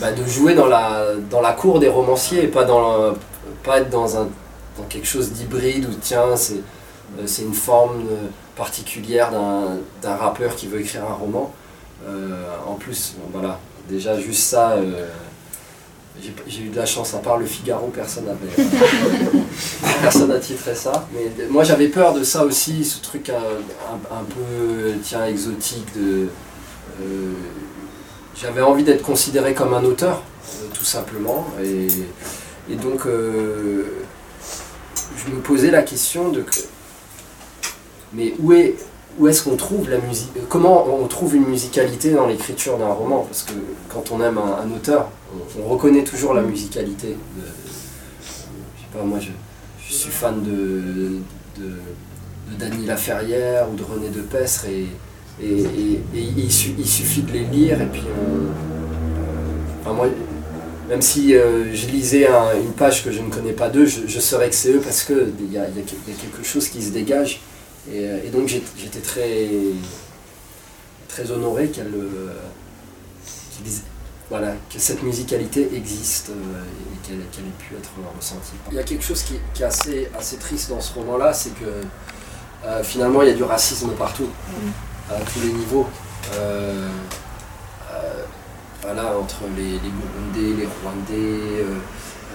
S1: bah, de jouer dans la, cour des romanciers et pas, dans pas être dans, quelque chose d'hybride où tiens c'est une forme particulière d'un rappeur qui veut écrire un roman. Euh, en plus, voilà, déjà juste ça, euh, j'ai eu de la chance, à part le Figaro, personne personne n'a titré ça. Mais moi j'avais peur de ça aussi, ce truc un, peu tiens, exotique. De, euh, j'avais envie d'être considéré comme un auteur, tout simplement. Et, et donc je me posais la question de mais où est où est-ce qu'on trouve la musique Comment on trouve une musicalité dans l'écriture d'un roman? Parce que quand on aime un, auteur, on, reconnaît toujours la musicalité. De, je sais pas, moi je, suis fan de, de Dany Laferrière ou de René Depestre et, et, il, suffit de les lire et puis moi, même si euh, je lisais une page que je ne connais pas d'eux, je, saurais que c'est eux parce qu'il y a, quelque chose qui se dégage. Et, euh, donc j'étais très, très honoré qu'elle, euh, voilà, que cette musicalité existe et qu'elle, ait pu être ressentie. Il y a quelque chose qui, est assez, assez triste dans ce roman-là, c'est que finalement il y a du racisme partout, à tous les niveaux voilà, entre les, les Burundais, les Rwandais, euh,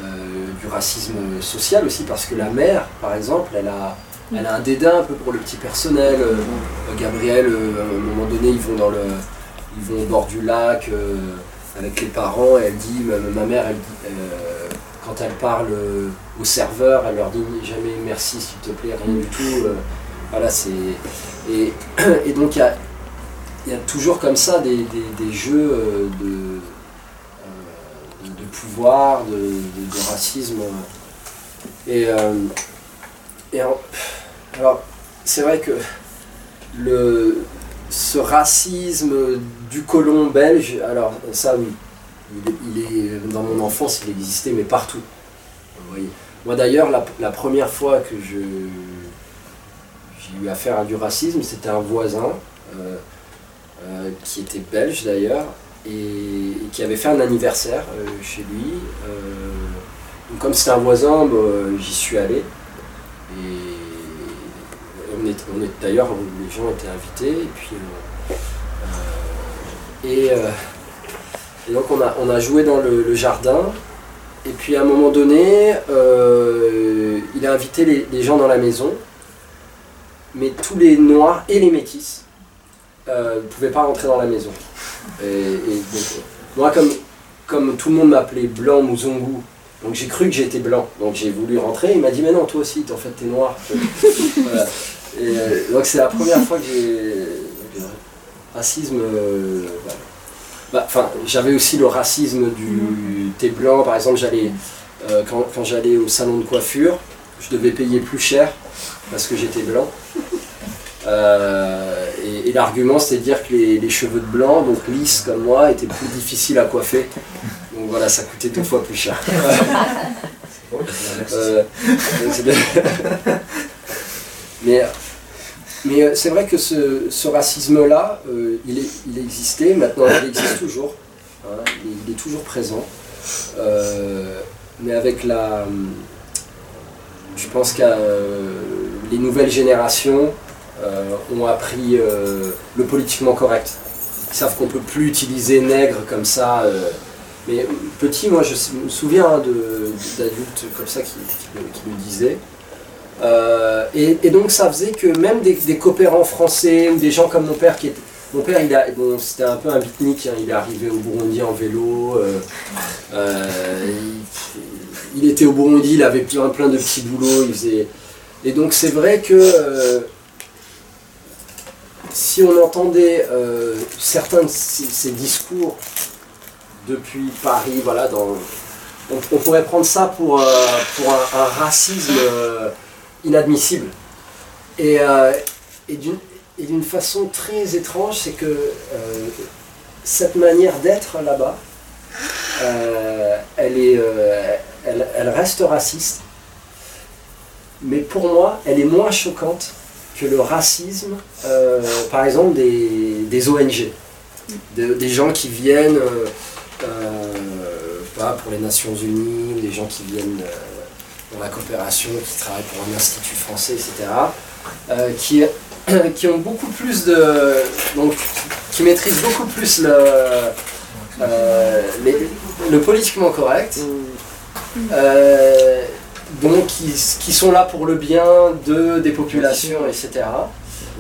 S1: euh, du racisme social aussi, parce que la mère, par exemple, elle a, elle a un dédain un peu pour le petit personnel. Euh, Gabriel, à un moment donné, ils vont, dans le, ils vont au bord du lac avec les parents, et elle dit, ma, mère, elle quand elle parle au serveur, elle leur dit jamais merci s'il te plaît, rien du tout. voilà, c'est. Et, et donc il y a il y a toujours comme ça des, jeux euh, de, euh, de pouvoir, de, racisme. Et, euh, alors, c'est vrai que le, ce racisme du colon belge, alors ça oui, il dans mon enfance il existait, mais partout. Moi d'ailleurs, la, première fois que je, j'ai eu affaire à du racisme, c'était un voisin. Euh, qui était belge d'ailleurs, et, qui avait fait un anniversaire euh, chez lui. Euh, comme c'était un voisin, bah, j'y suis allé. Et on est, on est d'ailleurs, les gens étaient invités, et puis. Et, donc on a, joué dans le, jardin, et puis à un moment donné, il a invité les, gens dans la maison, mais tous les noirs et les métis euh, ne pouvait pas rentrer dans la maison. Moi, comme, tout le monde m'appelait Blanc Muzungu, donc j'ai cru que j'étais blanc. Donc j'ai voulu rentrer. Il m'a dit, mais non, toi aussi, en fait, t'es noir. Euh, donc c'est la première fois que j'ai. Racisme. Euh, bah, enfin, j'avais aussi le racisme du thé blanc. Par exemple, j'allais quand, quand j'allais au salon de coiffure, je devais payer plus cher parce que j'étais blanc. Euh, et, l'argument, c'est de dire que les, cheveux de blanc, donc lisses comme moi, étaient plus difficiles à coiffer. Donc voilà, ça coûtait deux fois plus cher. Euh, mais mais euh, c'est vrai que ce, racisme-là, il, il existait, maintenant il existe toujours. Hein, il, est toujours présent. mais avec la. Je pense que les nouvelles générations euh, ont appris euh, le politiquement correct. Ils savent qu'on ne peut plus utiliser nègre comme ça. Euh. mais petit, moi je me souviens hein, d'adultes comme ça qui, qui, me disaient. Et, donc ça faisait que même des, coopérants français ou des gens comme mon père qui était. Mon père, il a, bon, c'était un peu un beatnik, hein, il est arrivé au Burundi en vélo. il, était au Burundi, il avait plein, plein de petits boulots. Il faisait... Et donc c'est vrai que si on entendait euh, certains de ces, discours depuis Paris, voilà, on, pourrait prendre ça pour, euh, pour un, racisme euh, inadmissible. Et, et d'une façon très étrange, c'est que cette manière d'être là-bas, elle, est, elle, elle reste raciste, mais pour moi, elle est moins choquante que le racisme, euh, par exemple, des, des ONG, des gens qui viennent, euh, euh, pas pour les Nations Unies, des gens qui viennent dans la coopération, qui travaillent pour un institut français, etc., qui, qui ont beaucoup plus de. Donc, qui maîtrisent beaucoup plus le, le politiquement correct donc qui, sont là pour le bien de, des populations, etc.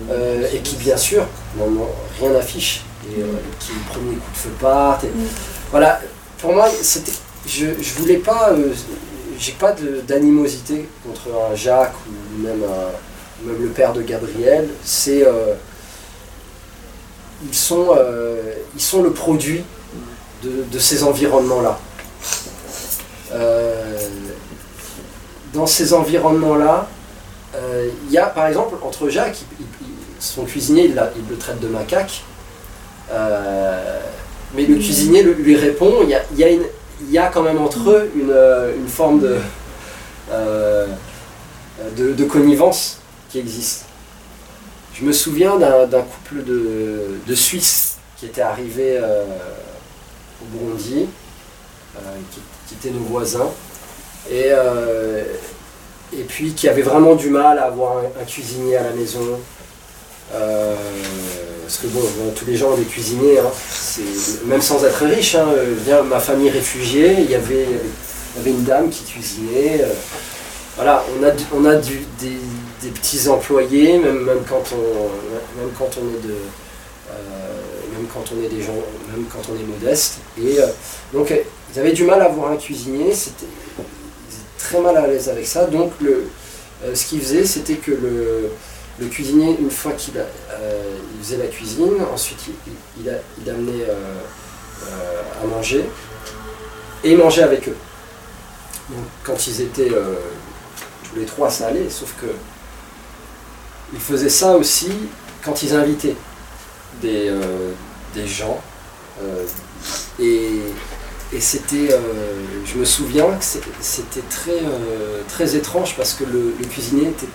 S1: Euh, et qui, bien sûr, rien n'affiche. Et euh, qui le premier coup de feu partent. Mm. Voilà, pour moi, je, je voulais pas. Euh, j'ai pas d'animosité contre un Jacques ou même, même le père de Gabriel. C'est. ils, sont, ils sont le produit de, de ces environnements-là dans ces environnements-là, il y a par exemple entre Jacques, son cuisinier, il, le traite de macaque. mais le cuisinier lui répond, il y a, il y a quand même entre eux une, forme de, de, connivence qui existe. Je me souviens d'un couple de, Suisses qui était arrivé euh, au Burundi, euh, qui, étaient nos voisins, et, euh, et puis qui avait vraiment du mal à avoir un, cuisinier à la maison. Parce que bon, tous les gens ont des cuisiniers, hein. même sans être riche, hein, ma famille réfugiée, il y avait, une dame qui cuisinait. voilà, on a, des, petits employés, même, quand, on, est. Euh, même quand on est des gens, même quand on est modeste. Et euh, donc ils avaient du mal à avoir un cuisinier, c'était très mal à l'aise avec ça. Donc euh, ce qu'ils faisaient, c'était que le, le, cuisinier, une fois qu'il il faisait la cuisine, ensuite il, il, il amenait à manger et il mangeait avec eux. Donc quand ils étaient tous les trois, ça allait, sauf que ils faisaient ça aussi quand ils invitaient des, euh, gens. Euh, et, c'était, euh, je me souviens que c'était très, très étrange parce que le, cuisinier était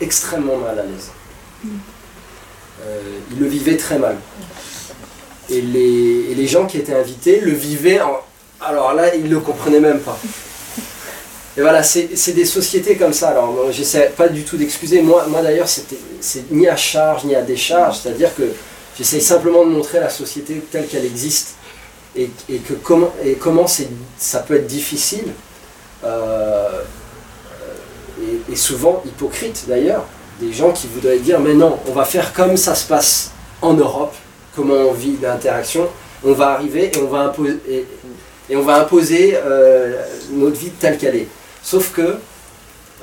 S1: extrêmement mal à l'aise. Mm. il le vivait très mal. Et les, gens qui étaient invités le vivaient en... Alors là, ils ne le comprenaient même pas. Et voilà, c'est des sociétés comme ça. Alors, j'essaie pas du tout d'excuser. Moi, d'ailleurs, c'est ni à charge ni à décharge. C'est-à-dire que j'essaie simplement de montrer la société telle qu'elle existe et, comment, et comment ça peut être difficile euh, et, souvent hypocrite d'ailleurs. Des gens qui voudraient dire mais non, on va faire comme ça se passe en Europe, comment on vit l'interaction. On va arriver et on va imposer, euh, notre vie telle qu'elle est. Sauf que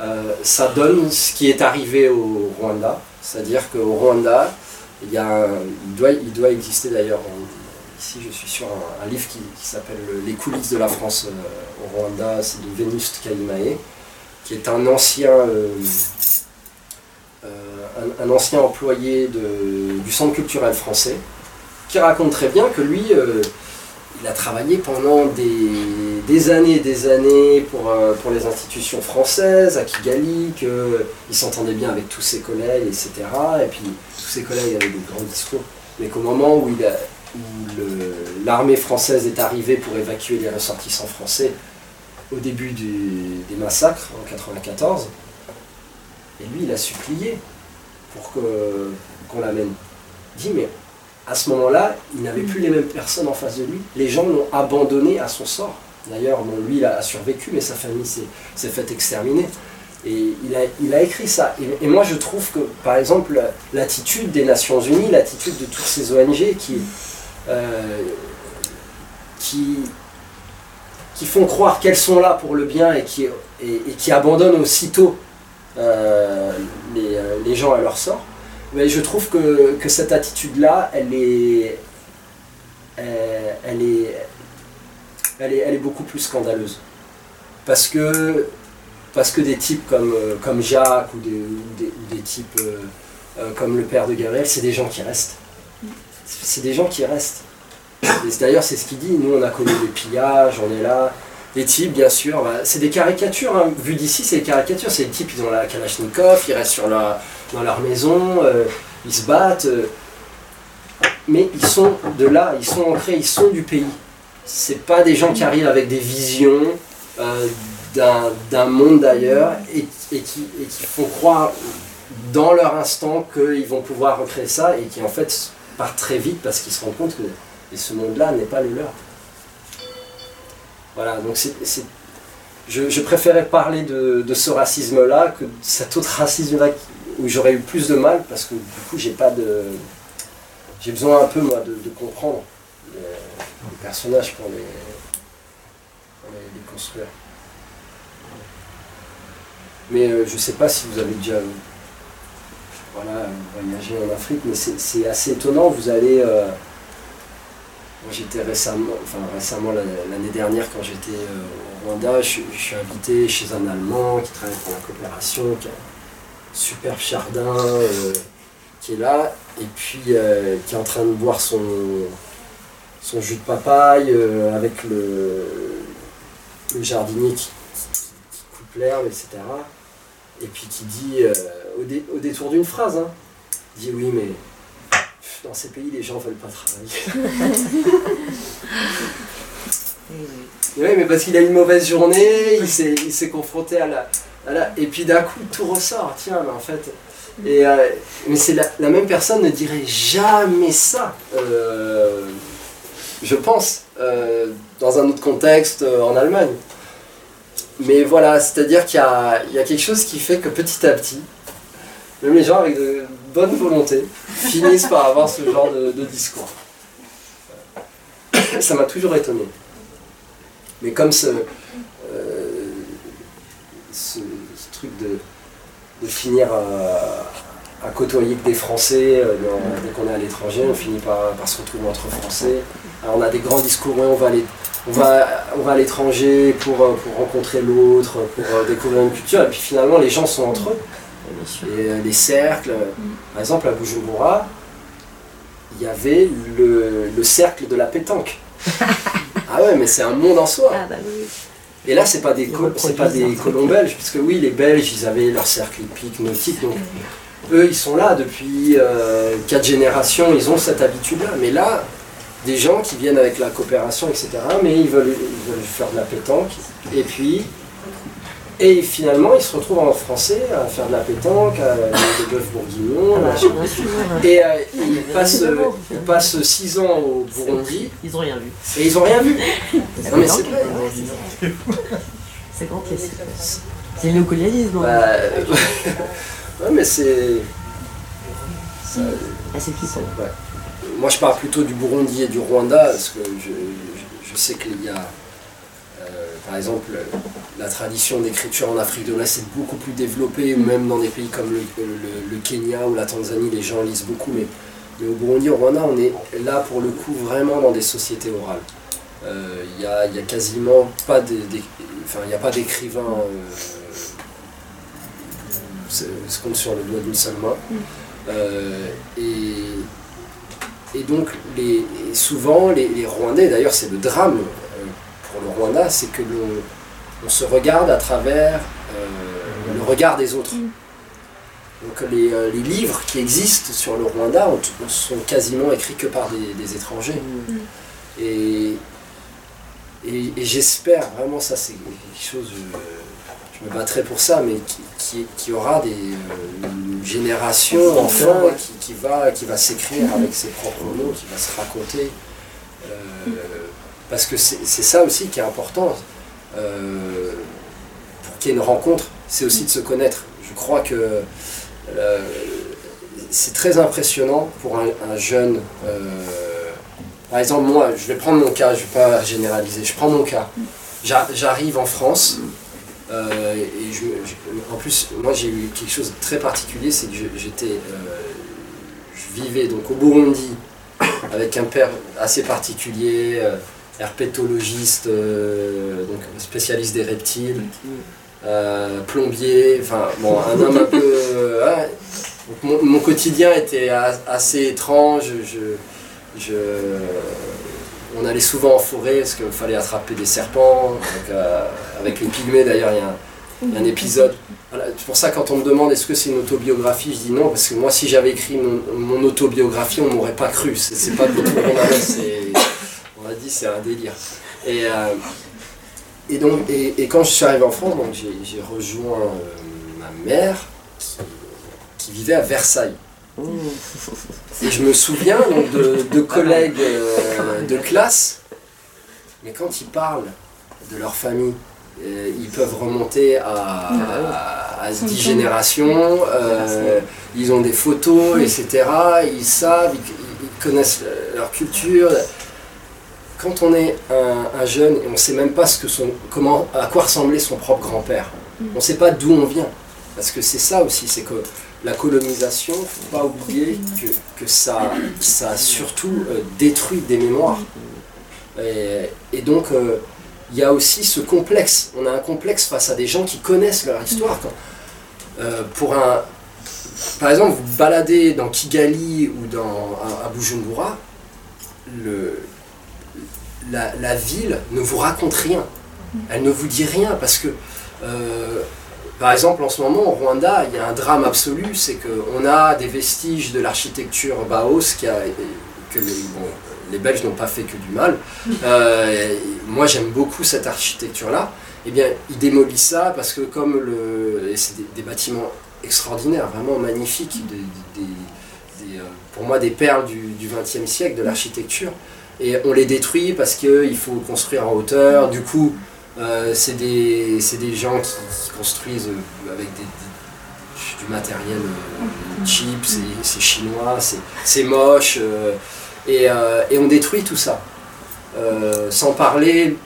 S1: euh, ça donne ce qui est arrivé au Rwanda, c'est-à-dire qu'au Rwanda, il, doit, exister d'ailleurs, ici je suis sur un, livre qui, s'appelle Les coulisses de la France euh, au Rwanda, c'est de Venuste Kaimae, qui est un ancien, euh, un, ancien employé du Centre culturel français, qui raconte très bien que lui, il a travaillé pendant des, années et des années pour, euh, pour les institutions françaises, à Kigali, qu'il s'entendait bien avec tous ses collègues, etc. Et puis tous ses collègues avaient des grands discours. Mais qu'au moment où, l'armée française est arrivée pour évacuer les ressortissants français, au début des massacres en 1994, et lui il a supplié pour qu'on l'amène. Il dit mais à ce moment-là, il n'avait plus les mêmes personnes en face de lui. Les gens l'ont abandonné à son sort. D'ailleurs, lui, il a survécu, mais sa famille s'est faite exterminer. Et il a, écrit ça. Et, moi, je trouve que, par exemple, l'attitude des Nations Unies, l'attitude de toutes ces ONG qui, euh, qui, qui font croire qu'elles sont là pour le bien et qui, et, qui abandonnent aussitôt euh, les, les gens à leur sort, mais je trouve que, que cette attitude-là, elle est, euh, elle, est, elle, est, elle est beaucoup plus scandaleuse. Parce que, parce que des types comme, euh, comme Jacques ou des, des, types euh, comme le père de Gabriel, c'est des gens qui restent. C'est des gens qui restent. D'ailleurs, c'est ce qu'il dit. Nous, on a connu des pillages, on est là. Les types, bien sûr, bah, c'est des caricatures. Hein. Vu d'ici, c'est des caricatures. C'est des types, ils ont la Kalachnikov, ils restent sur dans leur maison, euh, ils se battent. Euh, mais ils sont de là, ils sont ancrés, ils sont du pays. C'est pas des gens qui arrivent avec des visions euh, d'un monde d'ailleurs et, et, qui, et, qui, font croire dans leur instant qu'ils vont pouvoir recréer ça et qui en fait partent très vite parce qu'ils se rendent compte que ce monde-là n'est pas le leur. Voilà, donc c'est je, préférais parler de, ce racisme-là que de cet autre racisme-là où j'aurais eu plus de mal parce que du coup j'ai pas de j'ai besoin un peu moi de, comprendre les, personnages pour les, les, construire. Mais je euh, je sais pas si vous avez déjà voilà, voyagé en Afrique, mais c'est assez étonnant. Vous allez. Euh, j'étais récemment, enfin récemment l'année dernière quand j'étais euh, au Rwanda, je, suis invité chez un Allemand qui travaille pour la coopération, qui a, superbe jardin qui est là, et puis qui est en train de boire son, son jus de papaye avec le, le jardinier qui, coupe l'herbe, etc. Et puis qui dit, au, détour d'une phrase, hein, dit oui, mais dans ces pays, les gens veulent pas travailler. oui, mais parce qu'il a une mauvaise journée, il s'est confronté à la, Et puis d'un coup, tout ressort. Tiens, mais en fait. Et, euh, mais c'est la, même personne ne dirait jamais ça. Euh, je pense, euh, dans un autre contexte, en Allemagne. Mais voilà, c'est-à-dire qu'il y, y a, quelque chose qui fait que petit à petit, même les gens avec de bonne volonté finissent par avoir ce genre de, discours. Ça m'a toujours étonné. Mais comme ce, euh, ce, truc de, finir à, côtoyer des Français euh, dès qu'on est à l'étranger, on finit par, se retrouver entre Français. On a des grands discours, on va aller on va, on va à l'étranger pour, pour rencontrer l'autre, pour découvrir une culture, et puis finalement les gens sont entre eux. Et euh, les cercles, par exemple à Bujumbura, il y avait le, cercle de la pétanque. ah ouais, mais c'est un monde en soi. Ah bah Et là, c'est pas des, c'est pas des colons belges, puisque oui, les Belges, ils avaient leur cercle hippique, nautique, donc eux, ils sont là depuis euh, quatre générations, ils ont cette habitude-là. Mais là, des gens qui viennent avec la coopération, etc., mais ils veulent, ils veulent faire de la pétanque, et puis et finalement, il se retrouve en français à faire de la pétanque, à des bœufs bourguignons. Ah bah, et euh, il, passe, euh, il passe six ans au Burundi.
S2: Ils n'ont rien vu.
S1: Et ils n'ont rien vu. non mais c'est vrai.
S2: C'est grand C'est le néocolonialisme. Hein. Bah,
S1: ouais, mais c'est.
S2: Ah, c'est qui ça
S1: Moi, je parle plutôt du Burundi et du Rwanda, parce que je, je sais qu'il y a par exemple, la tradition d'écriture en Afrique de l'Ouest est beaucoup plus développée, même dans des pays comme le, Kenya ou la Tanzanie, les gens lisent beaucoup, mais, au Burundi, au Rwanda, on est là pour le coup vraiment dans des sociétés orales. Il euh, n'y a, y a, quasiment pas d'écrivains euh, se compte sur le doigt d'une seule main. Euh, et, donc, souvent, les Rwandais, d'ailleurs, c'est le drame pour le Rwanda, c'est que on se regarde à travers euh, le regard des autres. Mm. Donc euh, les, livres qui existent sur le Rwanda sont quasiment écrits que par des, étrangers. Mm. Et, et, j'espère vraiment, ça c'est quelque chose, je, me battrai pour ça, mais qui, qui, aura des, euh, une génération enfin qui, va, qui va s'écrire avec ses propres mots, qui va se raconter. Parce que c'est ça aussi qui est important. Euh, pour qu'il y ait une rencontre, c'est aussi de se connaître. Je crois que euh, c'est très impressionnant pour un, jeune. Euh, par exemple, moi, je vais prendre mon cas, je ne vais pas généraliser, je prends mon cas. J'arrive en France, et en plus, moi j'ai eu quelque chose de très particulier, c'est que j'étais, je vivais donc au Burundi avec un père assez particulier, herpétologiste, euh, donc spécialiste des reptiles, euh, plombier, enfin bon, un homme un peu. Euh, mon, quotidien était assez étrange. Je, on allait souvent en forêt parce qu'il fallait attraper des serpents. avec les pygmées d'ailleurs, il y a un, épisode. C'est pour ça quand on me demande est-ce que c'est une autobiographie, je dis non, parce que moi si j'avais écrit mon, autobiographie, on m'aurait pas cru. C'est pas du tout mon on a dit c'est un délire. Et, euh, et donc, et, quand je suis arrivé en France, j'ai rejoint euh, ma mère qui, vivait à Versailles. Et je me souviens donc, de, collègues euh, de classe, mais quand ils parlent de leur famille, ils peuvent remonter à, à, 10 générations, ils ont des photos, etc. Ils savent, ils connaissent leur culture quand on est un, jeune et on ne sait même pas ce que son, comment, à quoi ressemblait son propre grand-père, mm. on ne sait pas d'où on vient. Parce que c'est ça aussi, c'est que la colonisation, il ne faut pas oublier que, ça, ça a surtout euh, détruit des mémoires. Et, donc, euh, il y a aussi ce complexe. On a un complexe face à des gens qui connaissent leur histoire. Euh, pour un, par exemple, vous baladez dans Kigali ou dans, à, Bujumbura, le, la, la, ville ne vous raconte rien. Elle ne vous dit rien parce que, euh, par exemple, en ce moment, au Rwanda, il y a un drame absolu, c'est qu'on a des vestiges de l'architecture Baos qui a, que les, les Belges n'ont pas fait que du mal. Euh, moi, j'aime beaucoup cette architecture-là. Eh bien, ils démolissent ça parce que comme le, c'est des, bâtiments extraordinaires, vraiment magnifiques, des, euh, pour moi des perles du XXe siècle de l'architecture. Et on les détruit parce qu'il faut construire en hauteur. Du coup, euh, c'est des, des, gens qui, construisent avec du matériel cheap, c'est chinois, c'est moche. Euh, et, on détruit tout ça. Euh, sans parler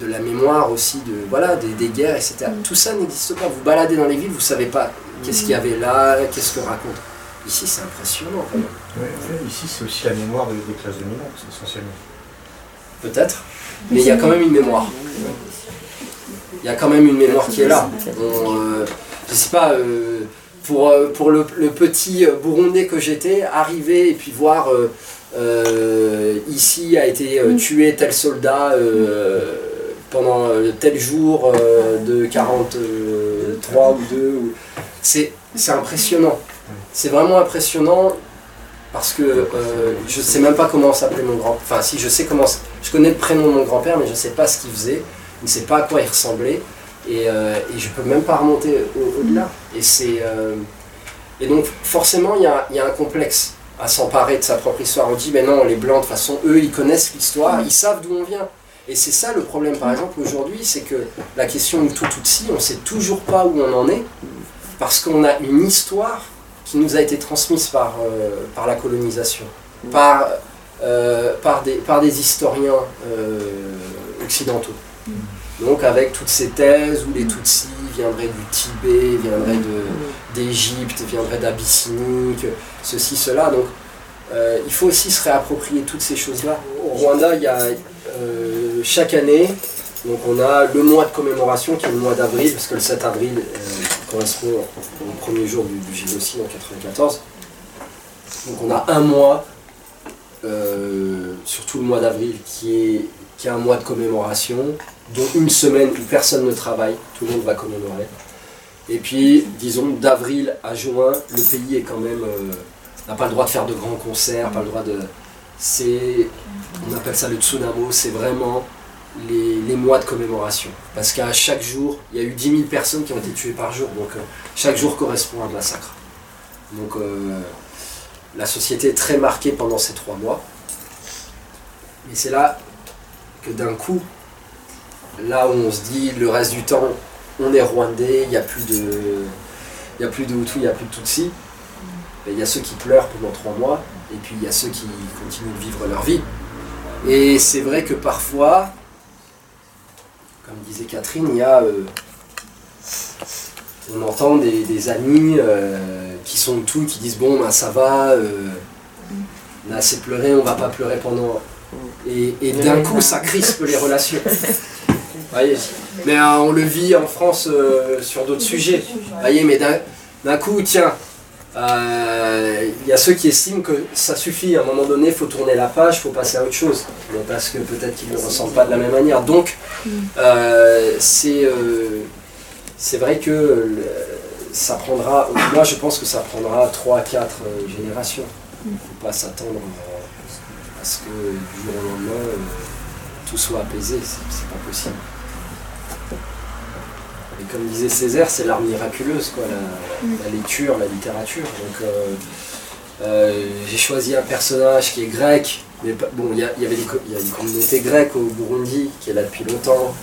S1: de la mémoire aussi, de, voilà, des, guerres, etc. Mm. Tout ça n'existe pas. Vous baladez dans les villes, vous ne savez pas qu'est-ce qu'il y avait là, qu'est-ce que raconte. Ici, c'est impressionnant quand
S3: même. ici, c'est aussi la mémoire des, classes dominantes, essentiellement.
S1: Peut-être, mais il y a quand même une mémoire. Il y a quand même une mémoire qui est là. Euh, je ne sais pas, pour, pour le, petit Burundais que j'étais, arriver et puis voir euh, ici a été euh, tué tel soldat euh, pendant tel jour de 43 ou 2. C'est impressionnant. C'est vraiment impressionnant parce que je ne sais même pas comment s'appelait mon grand Enfin, si je sais comment. Je connais le prénom de mon grand-père, mais je ne sais pas ce qu'il faisait. Je ne sais pas à quoi il ressemblait. Et, et je ne peux même pas remonter au-delà. et, c'est et donc, forcément, il y, y a, un complexe à s'emparer de sa propre histoire. On dit, mais non, les Blancs, de toute façon, eux, ils connaissent l'histoire, ils savent d'où on vient. Et c'est ça le problème, par exemple, aujourd'hui, c'est que la question du tout Tutsi, on ne sait toujours pas où on en est, parce qu'on a une histoire nous a été transmise par, euh, la colonisation, par, euh, par, des, historiens euh, occidentaux. Donc avec toutes ces thèses où les Tutsis viendraient du Tibet, viendraient d'Égypte, viendraient d'Abyssinie, ceci, cela. Donc il faut aussi se réapproprier toutes ces choses-là. Au Rwanda, il y a chaque année, donc on a le mois de commémoration qui est le mois d'avril, parce que le 7 avril euh, correspond au premier jour du, génocide en 1994. Donc on a un mois, surtout le mois d'avril, qui est, qui est un mois de commémoration, dont une semaine où personne ne travaille, tout le monde va commémorer. Et puis, disons, d'avril à juin, le pays est quand même n'a pas le droit de faire de grands concerts, pas le droit de. C'est. On appelle ça le tsunamo, c'est vraiment les, mois de commémoration. Parce qu'à chaque jour, il y a eu 10 000 personnes qui ont été tuées par jour, donc euh, chaque jour correspond à un massacre. Donc euh, la société est très marquée pendant ces trois mois. Mais c'est là que d'un coup, là où on se dit le reste du temps, on est rwandais, il n'y a plus de. Il Hutu, il n'y a plus de Tutsi il y a ceux qui pleurent pendant trois mois, et puis il y a ceux qui continuent de vivre leur vie. Et c'est vrai que parfois, comme disait Catherine, il y a, euh, on entend des, amis euh, qui sont tout, qui disent bon ben ça va, euh, on a assez pleuré, on va pas pleurer pendant. Et, d'un coup ça crispe les relations. Voyez mais on le vit en France sur d'autres sujets. Voyez, mais d'un coup, tiens, euh, il y a ceux qui estiment que ça suffit, à un moment donné, il faut tourner la page, il faut passer à autre chose, parce que peut-être qu'ils ne ressentent pas de la même manière. Donc, euh, euh, c'est vrai que ça prendra, moi je pense que ça prendra 3-4 générations. Il ne faut pas s'attendre à ce que du jour au lendemain, tout soit apaisé, c'est pas possible. Et comme disait Césaire, c'est l'arme miraculeuse, quoi, la, lecture, la littérature. Donc euh, euh, j'ai choisi un personnage qui est grec, mais bon, il y, avait une communauté grecque au Burundi qui est là depuis longtemps.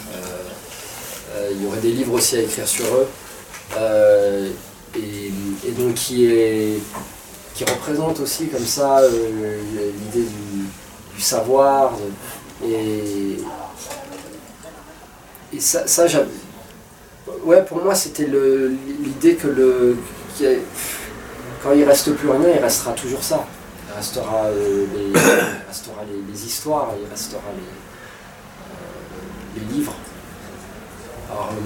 S1: Euh, il y aurait des livres aussi à écrire sur eux. Et, donc qui est qui représente aussi comme ça l'idée du, savoir et, et ça, ça ouais, pour moi, c'était l'idée que le, quand il reste plus rien, il restera toujours ça. Il restera, euh, les, restera les, histoires, il restera les, euh, livres. Alors, euh,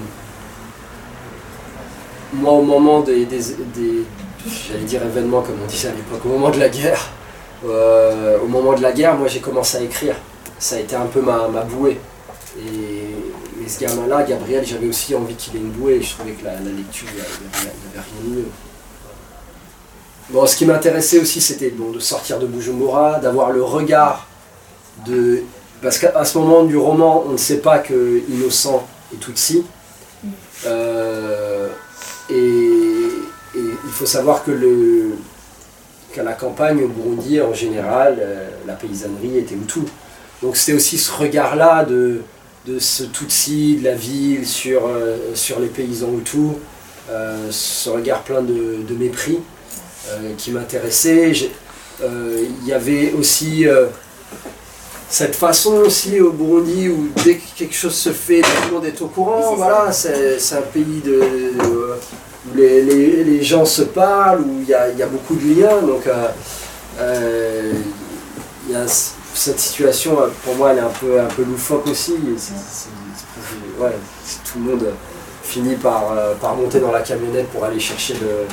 S1: moi, au moment des, j'allais dire événement comme on disait à l'époque, au moment de la guerre, au moment de la guerre, moi j'ai commencé à écrire. Ça a été un peu ma, ma bouée. Et, mais ce gamin-là, Gabriel, j'avais aussi envie qu'il ait une bouée. Je trouvais que la, lecture, il n'y avait rien de mieux. Bon, ce qui m'intéressait aussi, c'était bon, de sortir de Bujumbura, d'avoir le regard de. Parce qu'à ce moment du roman, on ne sait pas que Innocent est Tutsi. Euh, et, et il faut savoir que le, qu'à la campagne au Burundi, en général, euh, la paysannerie était Hutu. Donc c'était aussi ce regard-là de, de ce Tutsi, de la ville, sur, euh, sur les paysans Hutus, euh, ce regard plein de, de mépris euh, qui m'intéressait. Il y avait aussi cette façon aussi au Burundi où dès que quelque chose se fait, tout le monde est au courant. Voilà, c'est c'est un pays de, de- où les, les- les gens se parlent, où il y a, y a beaucoup de liens. Donc euh, euh, y a cette situation, euh, pour moi, elle est un peu, un peu loufoque aussi. Tout le monde finit par, euh, par monter dans la camionnette pour aller chercher le.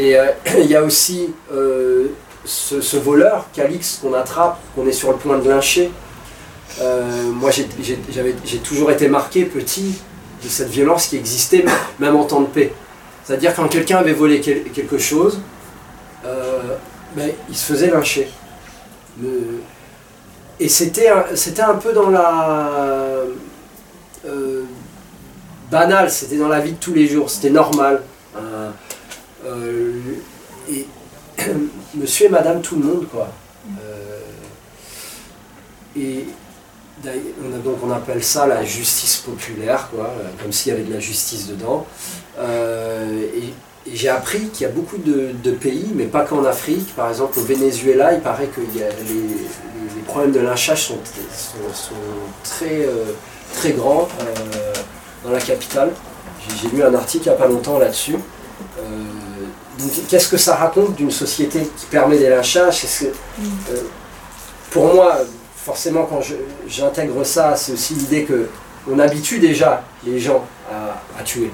S1: Et euh, il y a aussi euh, ce, voleur, Calix, qu'on attrape, qu'on est sur le point de lyncher. Euh, moi, j'ai- toujours été marqué, petit, de cette violence qui existait, même en temps de paix. C'est-à-dire quand quelqu'un avait volé quel- quelque chose, euh, ben, il se faisait lyncher. Et c'était un, peu dans la... euh, banal, c'était dans la vie de tous les jours, c'était normal. Euh, euh, et monsieur et madame tout le monde, quoi. Et donc on appelle ça la justice populaire, quoi, comme s'il y avait de la justice dedans. Et j'ai appris qu'il y a beaucoup de, pays, mais pas qu'en Afrique. Par exemple, au Venezuela, il paraît que les, les- les problèmes de lynchage sont, sont- très, euh, très grands euh, dans la capitale. J'ai lu un article il n'y a pas longtemps là-dessus. Euh, Qu'est-ce que ça raconte d'une société qui permet des lynchages? Pour moi, forcément, quand j'intègre ça, c'est aussi l'idée que on habitue déjà les gens à, tuer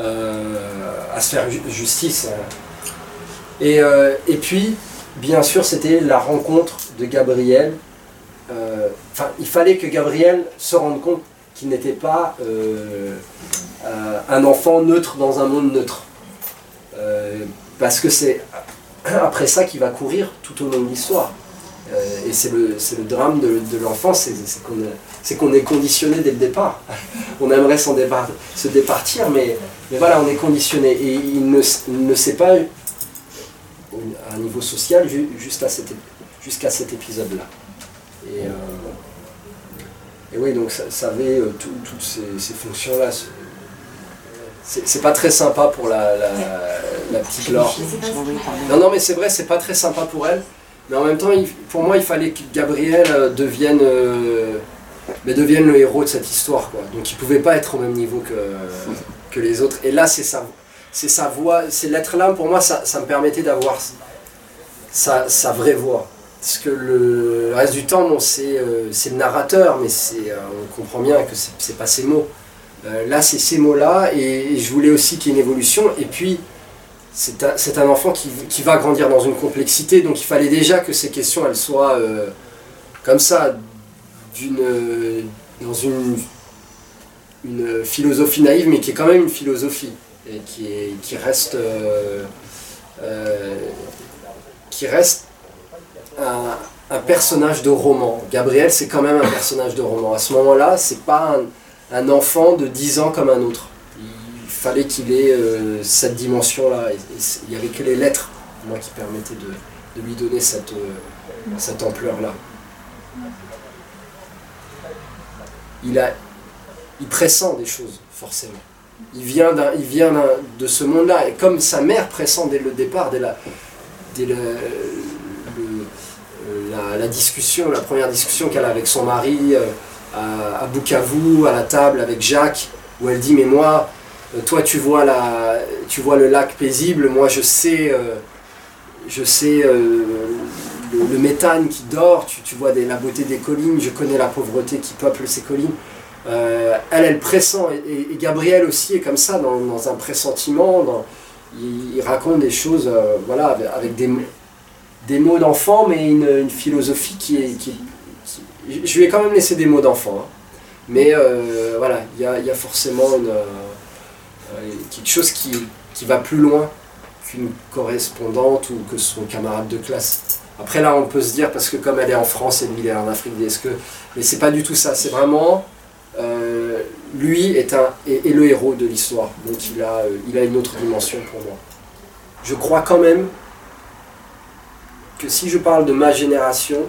S1: à se faire ju- justice. euh. Et, euh, et puis, bien sûr, c'était la rencontre de Gabriel. Euh, Enfin, il fallait que Gabriel se rende compte qu'il n'était pas euh, euh, un enfant neutre dans un monde neutre. Euh, parce que c'est après ça qu'il va courir tout au long de l'histoire. Euh, et c'est le, le drame de, de l'enfance, c'est qu'on est- qu'on est conditionné dès le départ. on aimerait se départir, mais, mais voilà, on est conditionné. Et il ne, ne sait pas, à un niveau social, ju- juste à cet jusqu'à cet épisode-là. Et, euh, et oui, donc ça, ça avait euh, tout- toutes ces, ces fonctions-là. C'est- pas très sympa pour la, la, la petite Laure. Non, non, mais c'est vrai, c'est pas très sympa pour elle. Mais en même temps, il- pour moi, il fallait que Gabriel euh, devienne, euh, mais devienne le héros de cette histoire. Quoi. Donc il pouvait pas être au même niveau que, que les autres. Et là, c'est sa, c'est sa voix, c'est l'être là, pour moi, ça, me permettait d'avoir sa, vraie voix. Parce que le reste du temps, euh, c'est le narrateur, mais c'est, euh, on comprend bien que c'est pas ces mots. Euh, là, c'est ces mots-là, et, et je voulais aussi qu'il y ait une évolution. Et puis, c'est un, enfant qui, qui va grandir dans une complexité, donc il fallait déjà que ces questions, elles soient comme ça, d'une, dans une, une philosophie naïve, mais qui est quand même une philosophie, et qui, est, qui reste, euh, euh, qui reste un, un personnage de roman. Gabriel, c'est quand même un personnage de roman. À ce moment-là, c'est pas un, enfant de 10 ans comme un autre. Il fallait qu'il ait euh, cette dimension-là. Il n'y avait que les lettres, moi, qui permettaient de, de lui donner cette, cette ampleur-là. Il, a, il pressent des choses, forcément. Il vient, il vient de ce monde-là. Et comme sa mère pressent dès le départ, dès la, dès le- la, la discussion, la première discussion qu'elle a avec son mari euh, à, Bukavu, à la table avec Jacques, où elle dit Mais moi, euh, toi tu vois, la, tu vois le lac paisible, moi je sais, euh, je sais euh, le, méthane qui dort, tu, vois la beauté des collines, je connais la pauvreté qui peuple ces collines. Euh, elle, elle pressent, et, et- Gabriel aussi est comme ça, dans, un pressentiment, il, raconte des choses euh, voilà, avec, des, des mots d'enfant, mais une, philosophie qui est... Je lui ai quand même laissé des mots d'enfant. Hein. Mais euh, voilà, il y a, forcément quelque chose qui, qui va plus loin qu'une correspondante ou que son camarade de classe. Après là, on peut se dire, parce que comme elle est en France et lui est en Afrique, est-ce que... Mais c'est pas du tout ça, c'est vraiment... Euh, lui est, un, est, le héros de l'histoire, donc il a, euh, il a une autre dimension pour moi. Je crois quand même que si je parle de ma génération,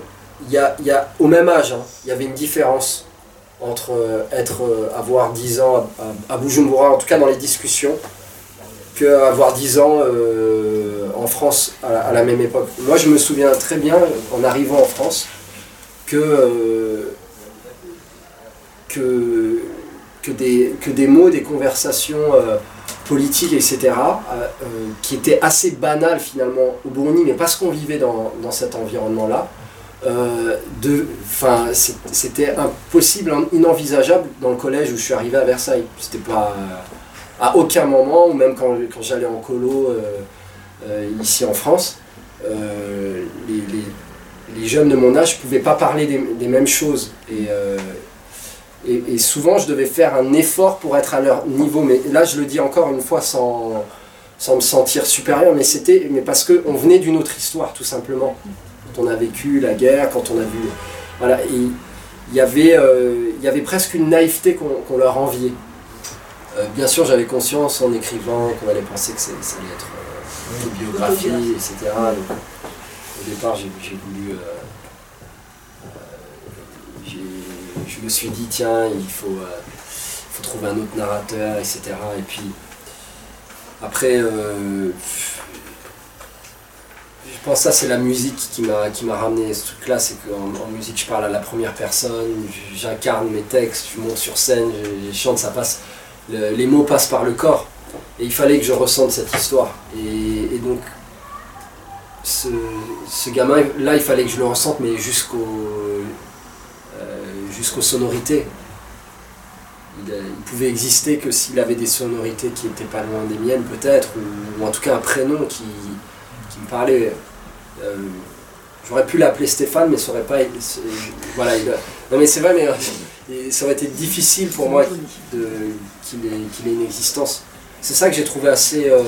S1: y a, y a au même âge, hein, il y avait une différence entre euh, être, avoir 10 ans à, à, Bujumbura, en tout cas dans les discussions, qu'avoir 10 ans en France à la, même époque. Moi, je me souviens très bien, en arrivant en France, que, que, des, que des mots, des conversations euh, politiques, etc., euh, euh, qui étaient assez banales finalement au Burundi, mais parce qu'on vivait dans, dans cet environnement-là, c'était impossible, inenvisageable dans le collège où je suis arrivé à Versailles. C'était pas à aucun moment, ou même quand, quand j'allais en colo ici en France, les, les, jeunes de mon âge ne pouvaient pas parler des, des mêmes choses. Et, et, souvent, je devais faire un effort pour être à leur niveau. Mais là, je le dis encore une fois sans, sans me sentir supérieur, mais c'était mais parce qu'on venait d'une autre histoire, tout simplement. Quand on a vécu la guerre, quand on a vu... Voilà, il y avait, euh, il y avait presque une naïveté qu'on leur enviait. Euh, bien sûr, j'avais conscience en écrivant qu'on allait penser que ça allait être euh, une biographie, etc. au départ, j'ai voulu je me suis dit, tiens, il faut, euh, faut trouver un autre narrateur, etc. Et puis, après, euh, je pense que ça, c'est la musique qui m'a, qui m'a ramené ce truc-là. C'est qu'en en musique, je parle à la première personne, j'incarne mes textes, je monte sur scène, je, chante, ça passe. les mots passent par le corps. Et il fallait que je ressente cette histoire. Et, donc, ce, ce gamin-là, il fallait que je le ressente, mais jusqu'au jusqu'aux sonorités. Il, pouvait exister que s'il avait des sonorités qui n'étaient pas loin des miennes peut-être, ou, en tout cas un prénom qui, me parlait. Euh, j'aurais pu l'appeler Stéphane, mais ça aurait pas été... Voilà, non mais c'est vrai, mais euh, ça aurait été difficile pour moi qu'il ait, une existence. C'est ça que j'ai trouvé assez, euh,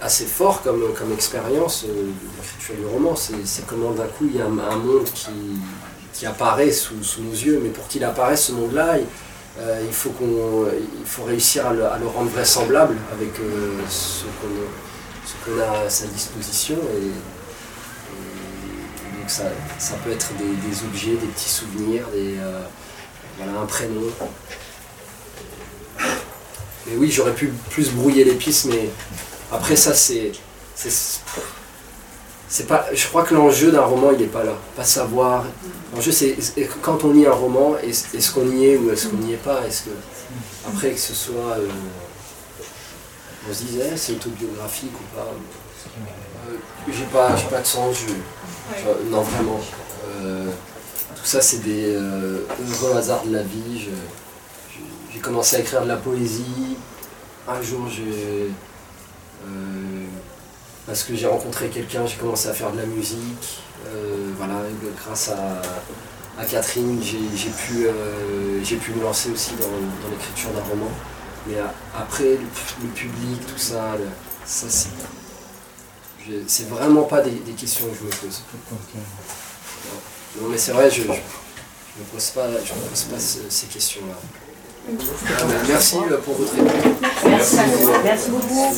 S1: assez fort comme, comme expérience l'écriture du roman. C'est comment d'un coup il y a un monde qui, apparaît sous, nos yeux, mais pour qu'il apparaisse ce monde-là, il, euh, faut qu'on, il faut réussir à le, rendre vraisemblable avec euh, ce, qu'on, a à sa disposition. Et, donc ça, ça, peut être des, objets, des petits souvenirs, des, euh, voilà, un prénom. Mais oui, j'aurais pu plus brouiller les pistes, mais après ça, c'est, pas, je crois que l'enjeu d'un roman, il n'est pas là. Pas savoir. L'enjeu, c'est quand on lit un roman, est-ce qu'on y est ou est-ce qu'on n'y est pas? Est-ce que après que ce soit, euh, on se disait, c'est autobiographique ou pas? Euh, J'ai pas, pas de sens. non, vraiment. Euh, tout ça, c'est des heureux hasards de la vie. J'ai commencé à écrire de la poésie. Un jour, j'ai parce que j'ai rencontré quelqu'un, j'ai commencé à faire de la musique. Euh, voilà, grâce à, Catherine, j'ai pu, euh, pu me lancer aussi dans, l'écriture d'un roman. Mais après, le, public, tout ça, ça c'est. C'est vraiment pas des, questions que je me pose. Non, mais c'est vrai, je ne me pose pas, je me pose pas ces questions-là. Merci euh, pour votre écoute.
S2: Merci. Merci beaucoup.